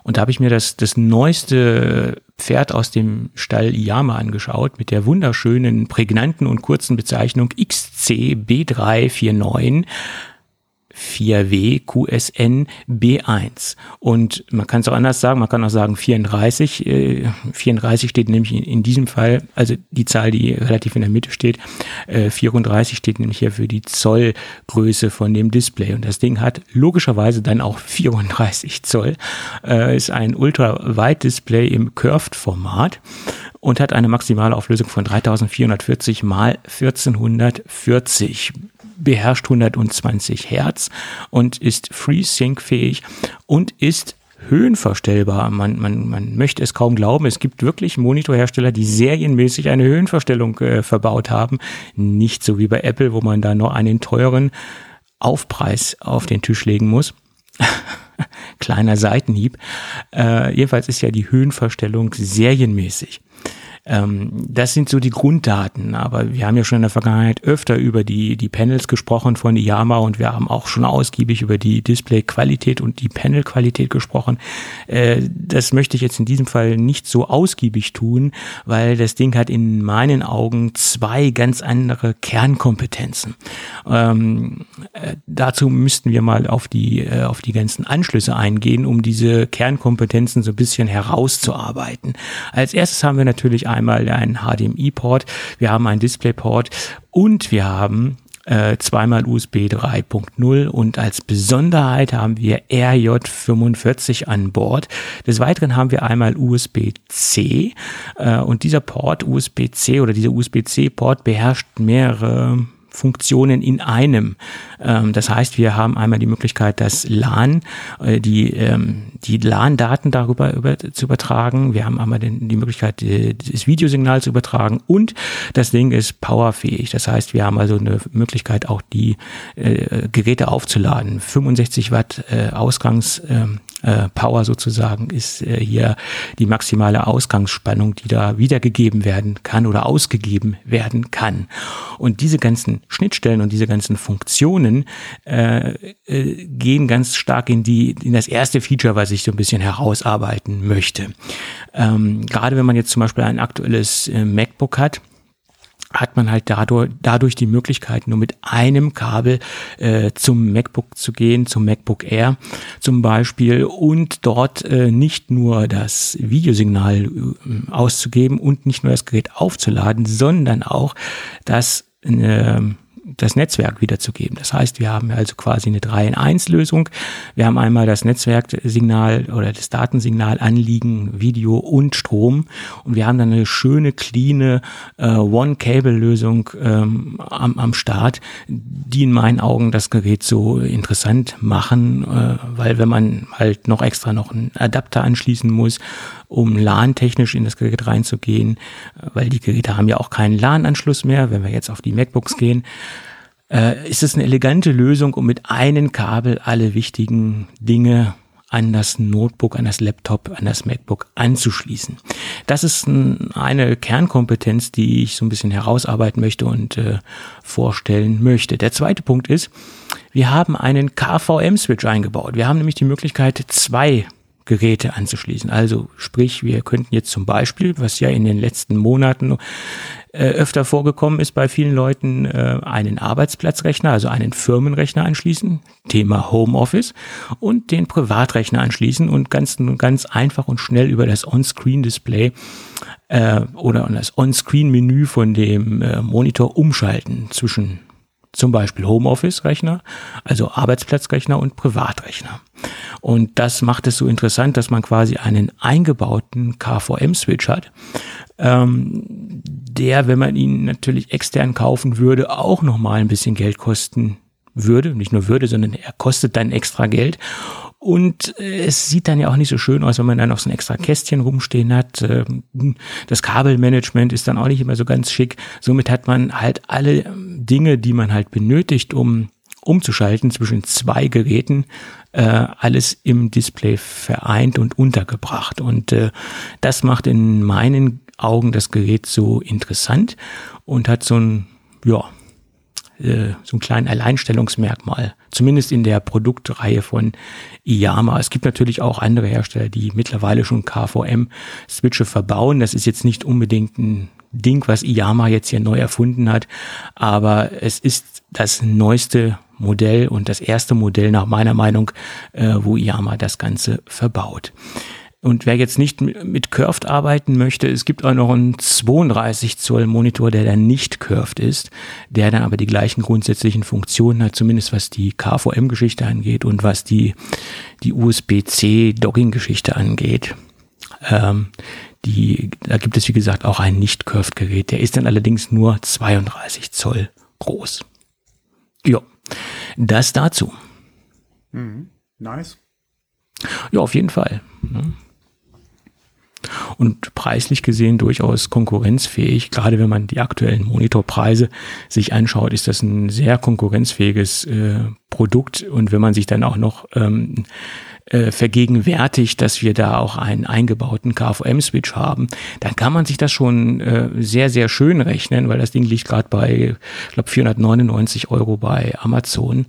Und da habe ich mir das, das neueste Pferd aus dem Stall Iyama angeschaut mit der wunderschönen, prägnanten und kurzen Bezeichnung XCB349 4W QSN B1. Und man kann es auch anders sagen, man kann auch sagen 34. Äh, 34 steht nämlich in, in diesem Fall, also die Zahl, die relativ in der Mitte steht, äh, 34 steht nämlich hier für die Zollgröße von dem Display. Und das Ding hat logischerweise dann auch 34 Zoll, äh, ist ein Ultra-Wide-Display im Curved-Format und hat eine maximale Auflösung von 3440 mal 1440 beherrscht 120 Hertz und ist FreeSync-fähig und ist höhenverstellbar. Man, man, man möchte es kaum glauben. Es gibt wirklich Monitorhersteller, die serienmäßig eine Höhenverstellung äh, verbaut haben. Nicht so wie bei Apple, wo man da noch einen teuren Aufpreis auf den Tisch legen muss. [LAUGHS] Kleiner Seitenhieb. Äh, jedenfalls ist ja die Höhenverstellung serienmäßig. Ähm, das sind so die Grunddaten, aber wir haben ja schon in der Vergangenheit öfter über die, die Panels gesprochen von Iyama und wir haben auch schon ausgiebig über die Displayqualität und die Panelqualität gesprochen. Äh, das möchte ich jetzt in diesem Fall nicht so ausgiebig tun, weil das Ding hat in meinen Augen zwei ganz andere Kernkompetenzen. Ähm, äh, dazu müssten wir mal auf die, äh, auf die ganzen Anschlüsse eingehen, um diese Kernkompetenzen so ein bisschen herauszuarbeiten. Als erstes haben wir natürlich einmal einen HDMI-Port, wir haben einen DisplayPort und wir haben äh, zweimal USB 3.0 und als Besonderheit haben wir RJ45 an Bord. Des Weiteren haben wir einmal USB-C äh, und dieser Port USB-C oder dieser USB-C-Port beherrscht mehrere Funktionen in einem. Ähm, das heißt, wir haben einmal die Möglichkeit, das LAN, äh, die, ähm, die LAN-Daten darüber über, zu übertragen. Wir haben einmal den, die Möglichkeit, die, das Videosignal zu übertragen und das Ding ist powerfähig. Das heißt, wir haben also eine Möglichkeit, auch die äh, Geräte aufzuladen. 65 Watt äh, Ausgangs ähm, äh, Power sozusagen ist äh, hier die maximale Ausgangsspannung, die da wiedergegeben werden kann oder ausgegeben werden kann. Und diese ganzen Schnittstellen und diese ganzen Funktionen äh, äh, gehen ganz stark in die in das erste Feature, was ich so ein bisschen herausarbeiten möchte. Ähm, gerade wenn man jetzt zum Beispiel ein aktuelles äh, MacBook hat, hat man halt dadurch, dadurch die Möglichkeit, nur mit einem Kabel äh, zum MacBook zu gehen, zum MacBook Air zum Beispiel und dort äh, nicht nur das Videosignal äh, auszugeben und nicht nur das Gerät aufzuladen, sondern auch das äh, das Netzwerk wiederzugeben. Das heißt, wir haben also quasi eine 3 in 1 Lösung. Wir haben einmal das Netzwerksignal oder das Datensignal anliegen, Video und Strom. Und wir haben dann eine schöne, clean äh, One-Cable-Lösung ähm, am, am Start, die in meinen Augen das Gerät so interessant machen, äh, weil wenn man halt noch extra noch einen Adapter anschließen muss, um LAN-technisch in das Gerät reinzugehen, äh, weil die Geräte haben ja auch keinen LAN-Anschluss mehr, wenn wir jetzt auf die MacBooks gehen äh, ist es eine elegante Lösung, um mit einem Kabel alle wichtigen Dinge an das Notebook, an das Laptop, an das MacBook anzuschließen. Das ist eine Kernkompetenz, die ich so ein bisschen herausarbeiten möchte und äh, vorstellen möchte. Der zweite Punkt ist, wir haben einen KVM-Switch eingebaut. Wir haben nämlich die Möglichkeit, zwei Geräte anzuschließen. Also sprich, wir könnten jetzt zum Beispiel, was ja in den letzten Monaten äh, öfter vorgekommen ist bei vielen Leuten, äh, einen Arbeitsplatzrechner, also einen Firmenrechner anschließen, Thema Homeoffice, und den Privatrechner anschließen und ganz, ganz einfach und schnell über das On-Screen-Display äh, oder das On-Screen-Menü von dem äh, Monitor umschalten zwischen zum Beispiel Homeoffice-Rechner, also Arbeitsplatzrechner und Privatrechner. Und das macht es so interessant, dass man quasi einen eingebauten KVM-Switch hat, ähm, der, wenn man ihn natürlich extern kaufen würde, auch nochmal ein bisschen Geld kosten würde. Nicht nur würde, sondern er kostet dann extra Geld. Und äh, es sieht dann ja auch nicht so schön aus, wenn man dann noch so ein extra Kästchen rumstehen hat. Ähm, das Kabelmanagement ist dann auch nicht immer so ganz schick. Somit hat man halt alle Dinge, die man halt benötigt, um umzuschalten zwischen zwei Geräten, äh, alles im Display vereint und untergebracht. Und äh, das macht in meinen Augen das Gerät so interessant und hat so ein, ja, äh, so ein kleinen Alleinstellungsmerkmal, zumindest in der Produktreihe von Iyama. Es gibt natürlich auch andere Hersteller, die mittlerweile schon KVM-Switche verbauen. Das ist jetzt nicht unbedingt ein Ding, was Iyama jetzt hier neu erfunden hat, aber es ist das neueste Modell und das erste Modell nach meiner Meinung, äh, wo Iyama das Ganze verbaut. Und wer jetzt nicht mit Curved arbeiten möchte, es gibt auch noch einen 32 Zoll Monitor, der dann nicht curved ist, der dann aber die gleichen grundsätzlichen Funktionen hat, zumindest was die KVM-Geschichte angeht und was die, die USB-C-Dogging-Geschichte angeht. Ähm, die, da gibt es, wie gesagt, auch ein nicht curved Gerät. Der ist dann allerdings nur 32 Zoll groß. Ja, das dazu. Mhm. Nice. Ja, auf jeden Fall. Ne? Und preislich gesehen durchaus konkurrenzfähig. Gerade wenn man die aktuellen Monitorpreise sich anschaut, ist das ein sehr konkurrenzfähiges äh, Produkt. Und wenn man sich dann auch noch ähm, äh, vergegenwärtigt, dass wir da auch einen eingebauten KVM-Switch haben, dann kann man sich das schon äh, sehr, sehr schön rechnen, weil das Ding liegt gerade bei, ich glaube, 499 Euro bei Amazon.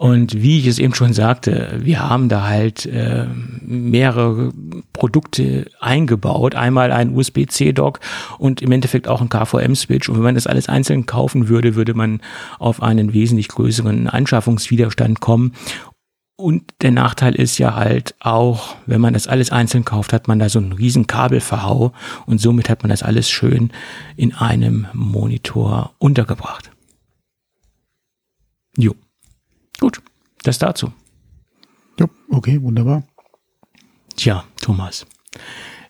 Und wie ich es eben schon sagte, wir haben da halt äh, mehrere Produkte eingebaut. Einmal ein USB-C-Dock und im Endeffekt auch ein KVM-Switch. Und wenn man das alles einzeln kaufen würde, würde man auf einen wesentlich größeren Anschaffungswiderstand kommen. Und der Nachteil ist ja halt auch, wenn man das alles einzeln kauft, hat man da so einen riesen Kabelverhau und somit hat man das alles schön in einem Monitor untergebracht. Jo. Gut, das dazu. Ja, okay, wunderbar. Tja, Thomas.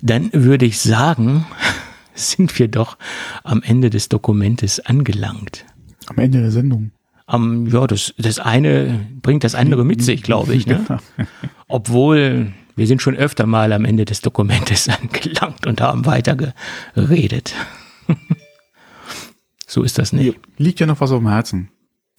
Dann würde ich sagen, [LAUGHS] sind wir doch am Ende des Dokumentes angelangt. Am Ende der Sendung. Am, ja, das, das eine bringt das andere mit sich, glaube ich. Ne? [LAUGHS] Obwohl wir sind schon öfter mal am Ende des Dokumentes [LAUGHS] angelangt und haben weiter geredet. so ist das nicht. Liegt ja noch was auf dem Herzen.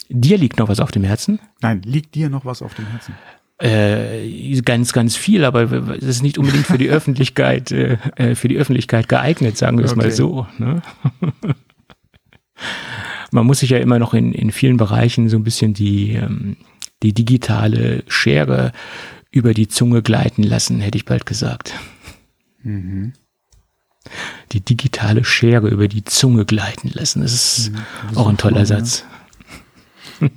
Dir liegt noch was auf dem Herzen? Nein, liegt dir noch was auf dem Herzen? Äh, ganz, ganz viel, aber es ist nicht unbedingt für die [LAUGHS] Öffentlichkeit, äh, äh, für die Öffentlichkeit geeignet, sagen wir es Okay. mal so. Ne? [LAUGHS] Man muss sich ja immer noch in, in vielen Bereichen so ein bisschen die, ähm, die digitale Schere über die Zunge gleiten lassen, hätte ich bald gesagt. Mhm. Die digitale Schere über die Zunge gleiten lassen. Das ist das auch ein toller Satz. [LAUGHS]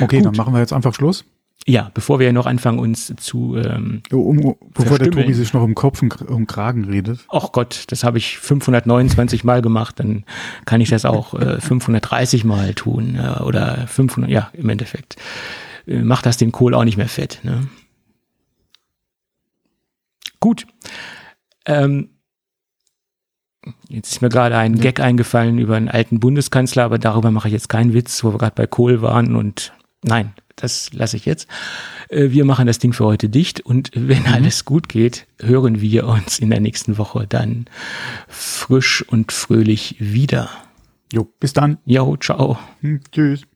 Okay, dann machen wir jetzt einfach Schluss. Ja, bevor wir noch anfangen, uns zu ähm, Um, um, bevor der. Tobi sich noch im Kopf und um Kragen redet. ach Gott, das habe ich 529 Mal gemacht, dann kann ich das auch äh, 530 Mal tun äh, oder 500, ja, im Endeffekt. Äh, macht das den Kohl auch nicht mehr fett. Ne? Gut. Ähm, jetzt ist mir gerade ein Gag eingefallen über einen alten Bundeskanzler, aber darüber mache ich jetzt keinen Witz, wo wir gerade bei Kohl waren und nein, das lasse ich jetzt. Äh, Wir machen das Ding für heute dicht und wenn alles gut geht, hören wir uns in der nächsten Woche dann frisch und fröhlich wieder. Jo, bis dann. Jo, ciao. Hm, tschüss.